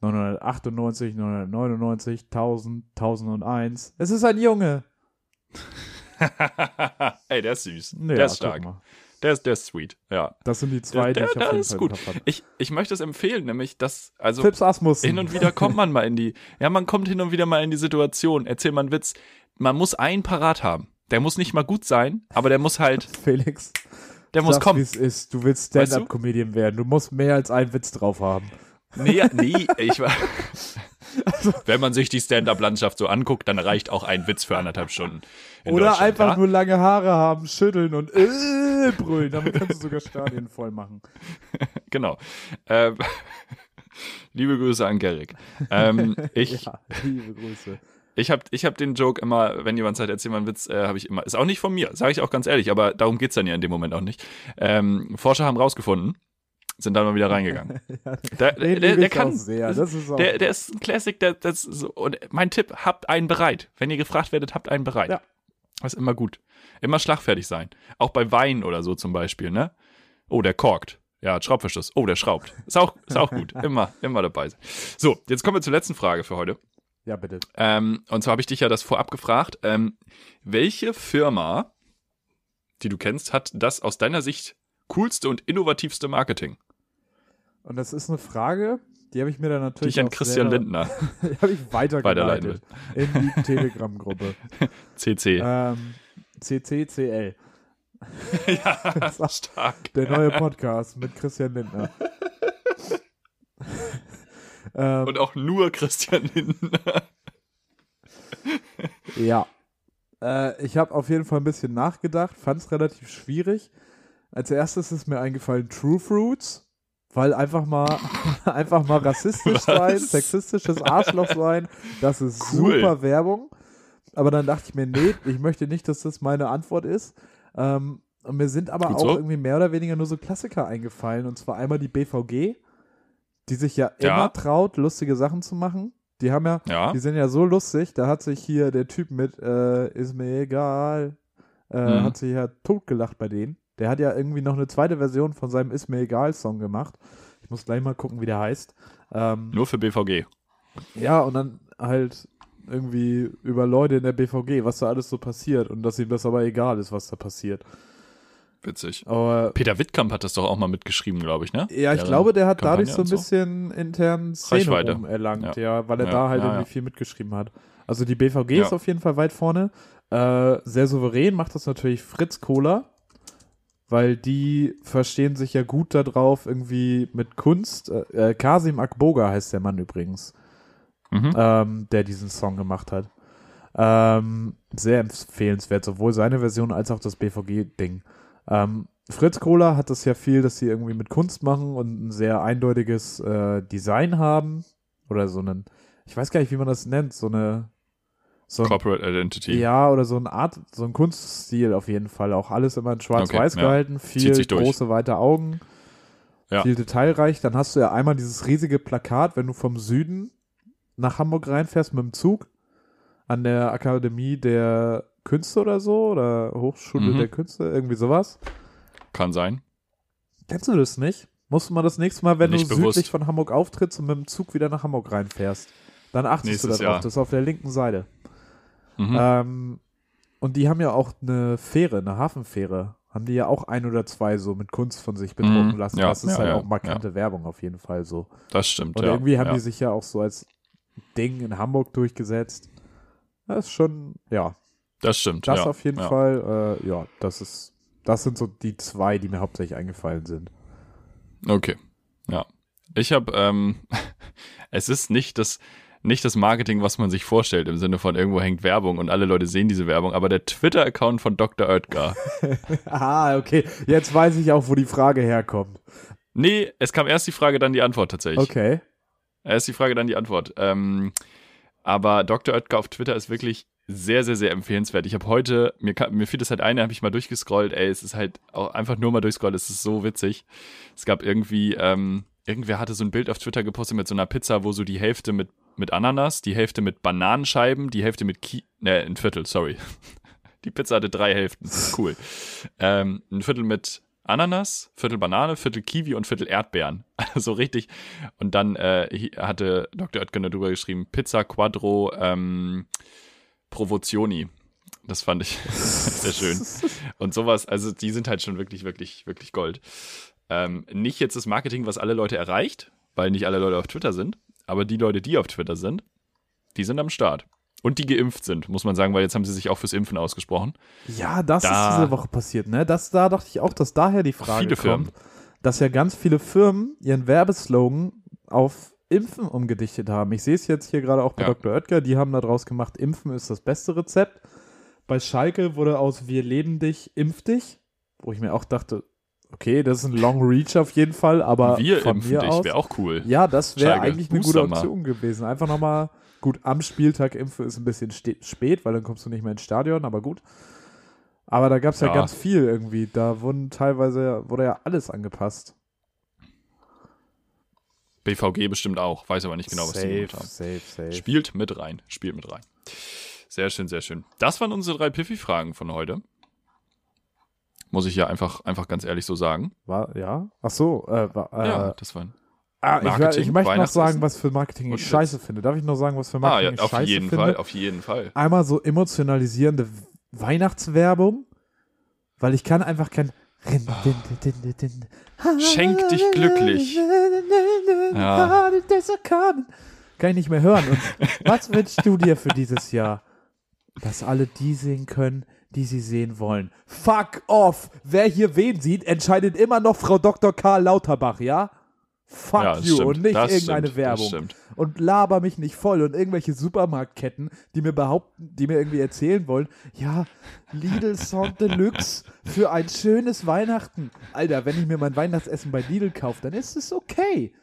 998, 999, 1000, 1001. Es ist ein Junge. *laughs* Ey, der ist süß. Ja, der ist stark. Der ist, der ist sweet. Ja. Das sind die zwei, Der, die ich der, auf der jeden ist Fall gut. Ich, ich möchte es empfehlen, nämlich, dass, also Asmussen. hin und wieder kommt man mal in die, *laughs* ja, man kommt hin und wieder mal in die Situation, erzähl mal einen Witz, man muss einen parat haben. Der muss nicht mal gut sein, aber der muss halt, *laughs* Felix, der muss kommen. wie es ist. Du willst? Stand-Up-Comedian werden. Du musst mehr als einen Witz drauf haben. Nee, nee, ich war. *laughs* Wenn man sich die Stand-up-Landschaft so anguckt, dann reicht auch ein Witz für anderthalb Stunden. Oder einfach ja? nur lange Haare haben, schütteln und äh, brüllen. Damit kannst du sogar Stadien voll machen. *laughs* Genau. Ähm, *laughs* liebe Grüße an Gerrit. Ähm, ich Ja, liebe Grüße. ich habe ich hab den Joke immer, wenn jemand sagt, erzähl mal einen Witz, äh, habe ich immer. Ist auch nicht von mir, sage ich auch ganz ehrlich, aber darum geht's dann ja in dem Moment auch nicht. Ähm, Forscher haben rausgefunden, sind dann mal wieder reingegangen. *laughs* Der, kann. auch sehr. Das ist Der, der ist ein Classic, der, das so, und mein Tipp, habt einen bereit. Wenn ihr gefragt werdet, habt einen bereit. Ja. Das ist immer gut. Immer schlagfertig sein. Auch bei Wein oder so zum Beispiel, ne? Oh, der korkt. Ja, hat Schraubverschluss. Oh, der schraubt. Ist auch, ist auch gut. *laughs* Immer, immer dabei sein. So, jetzt kommen wir zur letzten Frage für heute. ja, bitte. Ähm, und zwar habe ich dich ja das vorab gefragt. Ähm, welche Firma, die du kennst, hat das aus deiner Sicht coolste und innovativste Marketing? Und das ist eine Frage, die habe ich mir dann Die natürlich ich an Christian selber- Lindner, *laughs* Die habe ich weitergeleitet in die Telegram-Gruppe. *laughs* CC. ähm, CCCL. *laughs* ja, das war stark. Der neue Podcast mit Christian Lindner. ähm, Und auch nur Christian Lindner. Ja. Äh, ich habe auf jeden Fall ein bisschen nachgedacht, fand es relativ schwierig. Als erstes ist mir eingefallen True Fruits, weil einfach mal *laughs* einfach mal rassistisch sein, Was? sexistisches Arschloch sein, das ist Cool. super Werbung. Aber dann dachte ich mir, nee, ich möchte nicht, dass das meine Antwort ist. Ähm, und mir sind aber Gut auch so. irgendwie mehr oder weniger nur so Klassiker eingefallen. Und zwar einmal die BVG, die sich ja, Ja. immer traut, lustige Sachen zu machen. Die haben ja, Ja. die sind ja so lustig, da hat sich hier der Typ mit äh, ist mir egal, äh, Mhm. hat sich ja totgelacht bei denen. Der hat ja irgendwie noch eine zweite Version von seinem Ist mir egal Song gemacht. Ich muss gleich mal gucken, wie der heißt. Ähm, Nur für BVG. ja, und dann halt irgendwie über Leute in der BVG, was da alles so passiert und dass ihm das aber egal ist, was da passiert. Witzig. Aber Peter Wittkamp hat das doch auch mal mitgeschrieben, glaube ich, ne? ja, ich Deren glaube, der hat Kampagne dadurch so ein bisschen internen Reichweite. Szene erlangt, ja. Ja. weil er Ja, da halt ja, irgendwie viel mitgeschrieben hat. Also die BVG ist auf jeden Fall weit vorne. Äh, sehr souverän macht das natürlich Fritz Kohler, weil die verstehen sich ja gut darauf, irgendwie mit Kunst. Äh, äh, Kasim Akboga heißt der Mann übrigens, Mhm. ähm, der diesen Song gemacht hat. Ähm, sehr empfehlenswert, sowohl seine Version als auch das BVG-Ding. Ähm, Fritz Kohler hat das ja viel, dass sie irgendwie mit Kunst machen und ein sehr eindeutiges äh, Design haben. Oder so einen, ich weiß gar nicht, wie man das nennt, so eine so ein, Corporate Identity. ja, oder so eine Art, so ein Kunststil auf jeden Fall. Auch alles immer in schwarz-weiß Okay, ja. gehalten, viel sich durch. große, weite Augen, Ja. viel detailreich. Dann hast du ja einmal dieses riesige Plakat, wenn du vom Süden nach Hamburg reinfährst mit dem Zug an der Akademie der Künste oder so oder Hochschule Mhm. der Künste, irgendwie sowas. Kann sein. Kennst du das nicht? Musst du mal das nächste Mal, wenn Nicht du bewusst. südlich von Hamburg auftrittst und mit dem Zug wieder nach Hamburg reinfährst, dann achtest du Nächstes darauf. Jahr. Das ist auf der linken Seite. Mhm. Ähm, und die haben ja auch eine Fähre, eine Hafenfähre. Haben die ja auch ein oder zwei so mit Kunst von sich bedrucken Mhm, lassen. ja, das ist ja, halt ja, auch markante Werbung auf jeden Fall so. das stimmt. Und ja. irgendwie haben die sich ja auch so als Ding in Hamburg durchgesetzt. Das ist schon, ja, Das stimmt. das auf jeden. Fall, äh, ja, das ist, das sind so die zwei, die mir hauptsächlich eingefallen sind. Okay. Ja. Ich habe, ähm, *laughs* es ist nicht das, nicht das Marketing, was man sich vorstellt, im Sinne von irgendwo hängt Werbung und alle Leute sehen diese Werbung, aber der Twitter-Account von Dr. Oetker. *laughs* ah, okay. Jetzt weiß ich auch, wo die Frage herkommt. nee, es kam erst die Frage, dann die Antwort tatsächlich. Okay. Erst die Frage, dann die Antwort. Ähm, aber Dr. Oetker auf Twitter ist wirklich sehr, sehr, sehr empfehlenswert. Ich habe heute, mir, mir fiel das halt ein, da habe ich mal durchgescrollt, ey, es ist halt auch einfach nur mal durchscrollt, es ist so witzig. Es gab irgendwie, ähm, irgendwer hatte so ein Bild auf Twitter gepostet mit so einer Pizza, wo so die Hälfte mit, mit Ananas, die Hälfte mit Bananenscheiben, die Hälfte mit Ki ne, ein Viertel, sorry. *laughs* Die Pizza hatte drei Hälften. Cool. ähm, ein Viertel mit Ananas, Viertel Banane, Viertel Kiwi und Viertel Erdbeeren. *laughs* Also richtig. Und dann äh, hatte Dr. Oetker darüber geschrieben, Pizza Quadro ähm, Provozioni. Das fand ich *laughs* sehr schön. Und sowas, also die sind halt schon wirklich, wirklich, wirklich Gold. Ähm, nicht jetzt das Marketing, was alle Leute erreicht, weil nicht alle Leute auf Twitter sind, aber die Leute, die auf Twitter sind, die sind am Start. Und die geimpft sind, muss man sagen, weil jetzt haben sie sich auch fürs Impfen ausgesprochen. Ja, das Da- ist diese Woche passiert, ne? Das, da dachte ich auch, dass daher die Frage Viele Firmen. kommt, dass ja ganz viele Firmen ihren Werbeslogan auf Impfen umgedichtet haben. Ich sehe es jetzt hier gerade auch bei Ja. Dr. Oetker, die haben da draus gemacht, Impfen ist das beste Rezept. Bei Schalke wurde aus Wir leben dich, impf dich, wo ich mir auch dachte, okay, das ist ein Long Reach auf jeden Fall, aber Wir von impfen mir dich, aus, wäre auch cool. ja, das wäre eigentlich eine booster gute mal. Option gewesen. Einfach nochmal, gut, am Spieltag impfen ist ein bisschen spät, weil dann kommst du nicht mehr ins Stadion, aber gut. Aber da gab es ja. Ja. ganz viel irgendwie. Da wurden teilweise, wurde ja alles angepasst. BVG bestimmt auch, weiß aber nicht genau, was die safe, gemacht haben. safe, safe. Spielt mit rein, spielt mit rein. Sehr schön, sehr schön. Das waren unsere drei Piffy-Fragen von heute. Muss ich ja einfach, einfach ganz ehrlich so sagen. War, ja? Ach so, äh, war, äh, ja, das waren. ah, ich, Marketing, ich möchte noch sagen, was für Marketing ich scheiße finde. Darf ich noch sagen, was für Ah, Marketing ja, ich auf scheiße jeden finde? Fall, auf jeden Fall. Einmal so emotionalisierende Weihnachtswerbung, weil ich kann einfach kein Schenk dich glücklich. Ja. Kann ich nicht mehr hören. Und *laughs* was wünschst du dir für dieses Jahr? Dass alle die sehen können, die sie sehen wollen. Fuck off! Wer hier wen sieht, entscheidet immer noch Frau Dr. Karl Lauterbach, ja? Fuck Ja, you stimmt, und nicht das irgendeine stimmt, Werbung. Und laber mich nicht voll und irgendwelche Supermarktketten, die mir behaupten, die mir irgendwie erzählen wollen, ja, Lidl Song Deluxe für ein schönes Weihnachten. Alter, wenn ich mir mein Weihnachtsessen bei Lidl kaufe, dann ist es okay.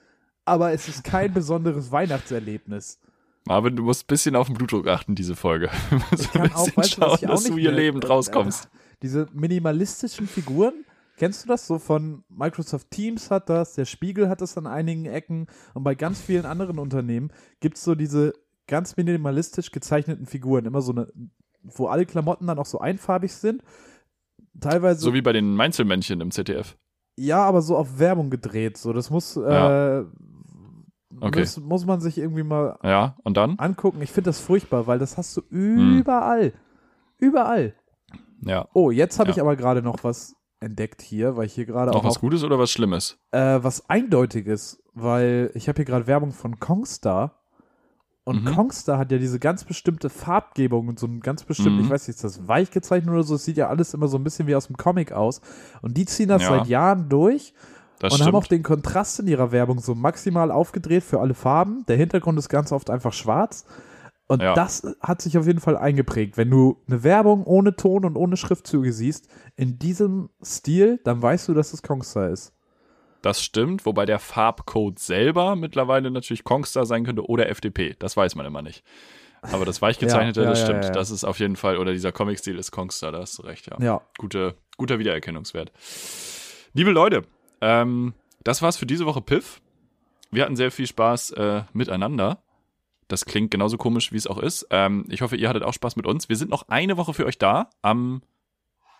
Aber es ist kein besonderes Weihnachtserlebnis. Marvin, du musst ein bisschen auf den Blutdruck achten, diese Folge. *laughs* Müssen Ich kann ein auch, bisschen weißt du, schauen, dass du hier lebend äh, rauskommst. Diese minimalistischen Figuren, kennst du das? So von Microsoft Teams hat das, der Spiegel hat das an einigen Ecken und bei ganz vielen anderen Unternehmen gibt es so diese ganz minimalistisch gezeichneten Figuren. Immer so eine, wo alle Klamotten dann auch so einfarbig sind. Teilweise, So wie bei den Mainzelmännchen im ZDF. ja, aber so auf Werbung gedreht. So, das muss, Ja. äh, Okay. muss, muss man sich irgendwie mal Ja, und dann? angucken. Ich finde das furchtbar, weil das hast du Hm. überall. Überall. Ja. Oh, jetzt habe Ja. ich aber gerade noch was entdeckt hier, weil ich hier gerade Noch auch was auf, Gutes oder was Schlimmes? äh, was Eindeutiges, weil ich habe hier gerade Werbung von Kongstar und Mhm. Kongstar hat ja diese ganz bestimmte Farbgebung und so ein ganz bestimmt, Mhm. ich weiß nicht, ist das weich gezeichnet oder so, es sieht ja alles immer so ein bisschen wie aus dem Comic aus und die ziehen das Ja. seit Jahren durch Das und stimmt. haben auch den Kontrast in ihrer Werbung so maximal aufgedreht für alle Farben. Der Hintergrund ist ganz oft einfach schwarz. Und Ja. das hat sich auf jeden Fall eingeprägt. Wenn du eine Werbung ohne Ton und ohne Schriftzüge siehst, in diesem Stil, dann weißt du, dass es Kongstar ist. Das stimmt, wobei der Farbcode selber mittlerweile natürlich Kongstar sein könnte oder FDP. Das weiß man immer nicht. Aber das weichgezeichnete, *laughs* Ja, ja, das stimmt. Das ist auf jeden Fall, oder dieser Comic-Stil ist Kongstar, da hast du recht, ja. Ja. Gute, guter Wiedererkennungswert. Liebe Leute, ähm, das war's für diese Woche Piff. Wir hatten sehr viel Spaß äh, miteinander. Das klingt genauso komisch, wie es auch ist. Ähm, ich hoffe, ihr hattet auch Spaß mit uns. Wir sind noch eine Woche für euch da. Am,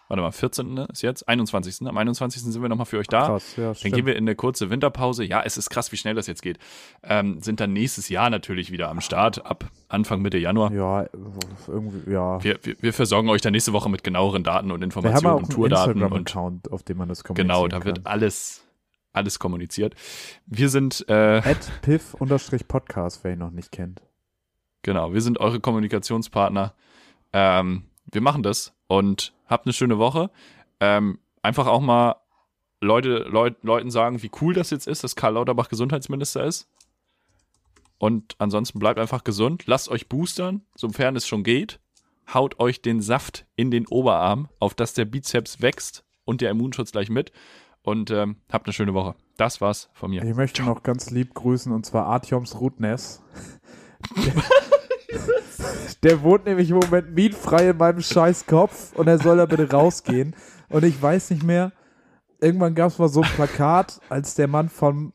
warte mal, 14. ist jetzt, 21. Am 21. sind wir nochmal für euch da. Krass, ja, Dann stimmt. gehen wir in eine kurze Winterpause. Ja, es ist krass, wie schnell das jetzt geht. Ähm, sind dann nächstes Jahr natürlich wieder am Start, ab Anfang, Mitte Januar. ja, irgendwie, ja. Wir, wir, wir versorgen euch dann nächste Woche mit genaueren Daten und Wir haben Informationen auch und Tourdaten und Instagram-Account, auf dem man das kommunizieren genau, da wird kann. alles, alles kommuniziert. Wir sind, äh, At piff-podcast, wer ihn noch nicht kennt. genau, wir sind eure Kommunikationspartner. Ähm, wir machen das und habt eine schöne Woche. Ähm, einfach auch mal Leute, Leut, Leuten sagen, wie cool das jetzt ist, dass Karl Lauterbach Gesundheitsminister ist. Und ansonsten bleibt einfach gesund. Lasst euch boostern, sofern es schon geht. Haut euch den Saft in den Oberarm, auf dass der Bizeps wächst und der Immunschutz gleich mit. Und ähm, habt eine schöne Woche. Das war's von mir. Ich möchte noch ganz lieb grüßen und zwar Artjoms Rudnes. *laughs* Der wohnt nämlich im Moment mietfrei in meinem scheiß Kopf und er soll da bitte rausgehen. Und ich weiß nicht mehr, irgendwann gab es mal so ein Plakat, als der Mann vom,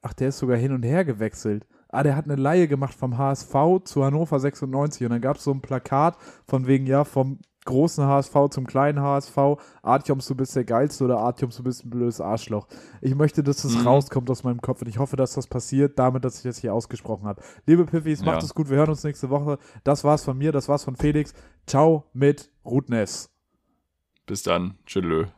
ach, der ist sogar hin und her gewechselt. Ah, der hat eine Laie gemacht vom HSV zu Hannover 96 und dann gab es so ein Plakat von wegen, ja, vom großen HSV zum kleinen HSV. Artjoms, du bist der Geilste oder Artjoms, du bist ein blödes Arschloch. Ich möchte, dass das Mhm. rauskommt aus meinem Kopf und ich hoffe, dass das passiert, damit, dass ich das hier ausgesprochen habe. Liebe Piffis, macht Ja. es gut, wir hören uns nächste Woche. Das war's von mir, das war's von Felix. Ciao mit Rutness. Bis dann. Tschüss.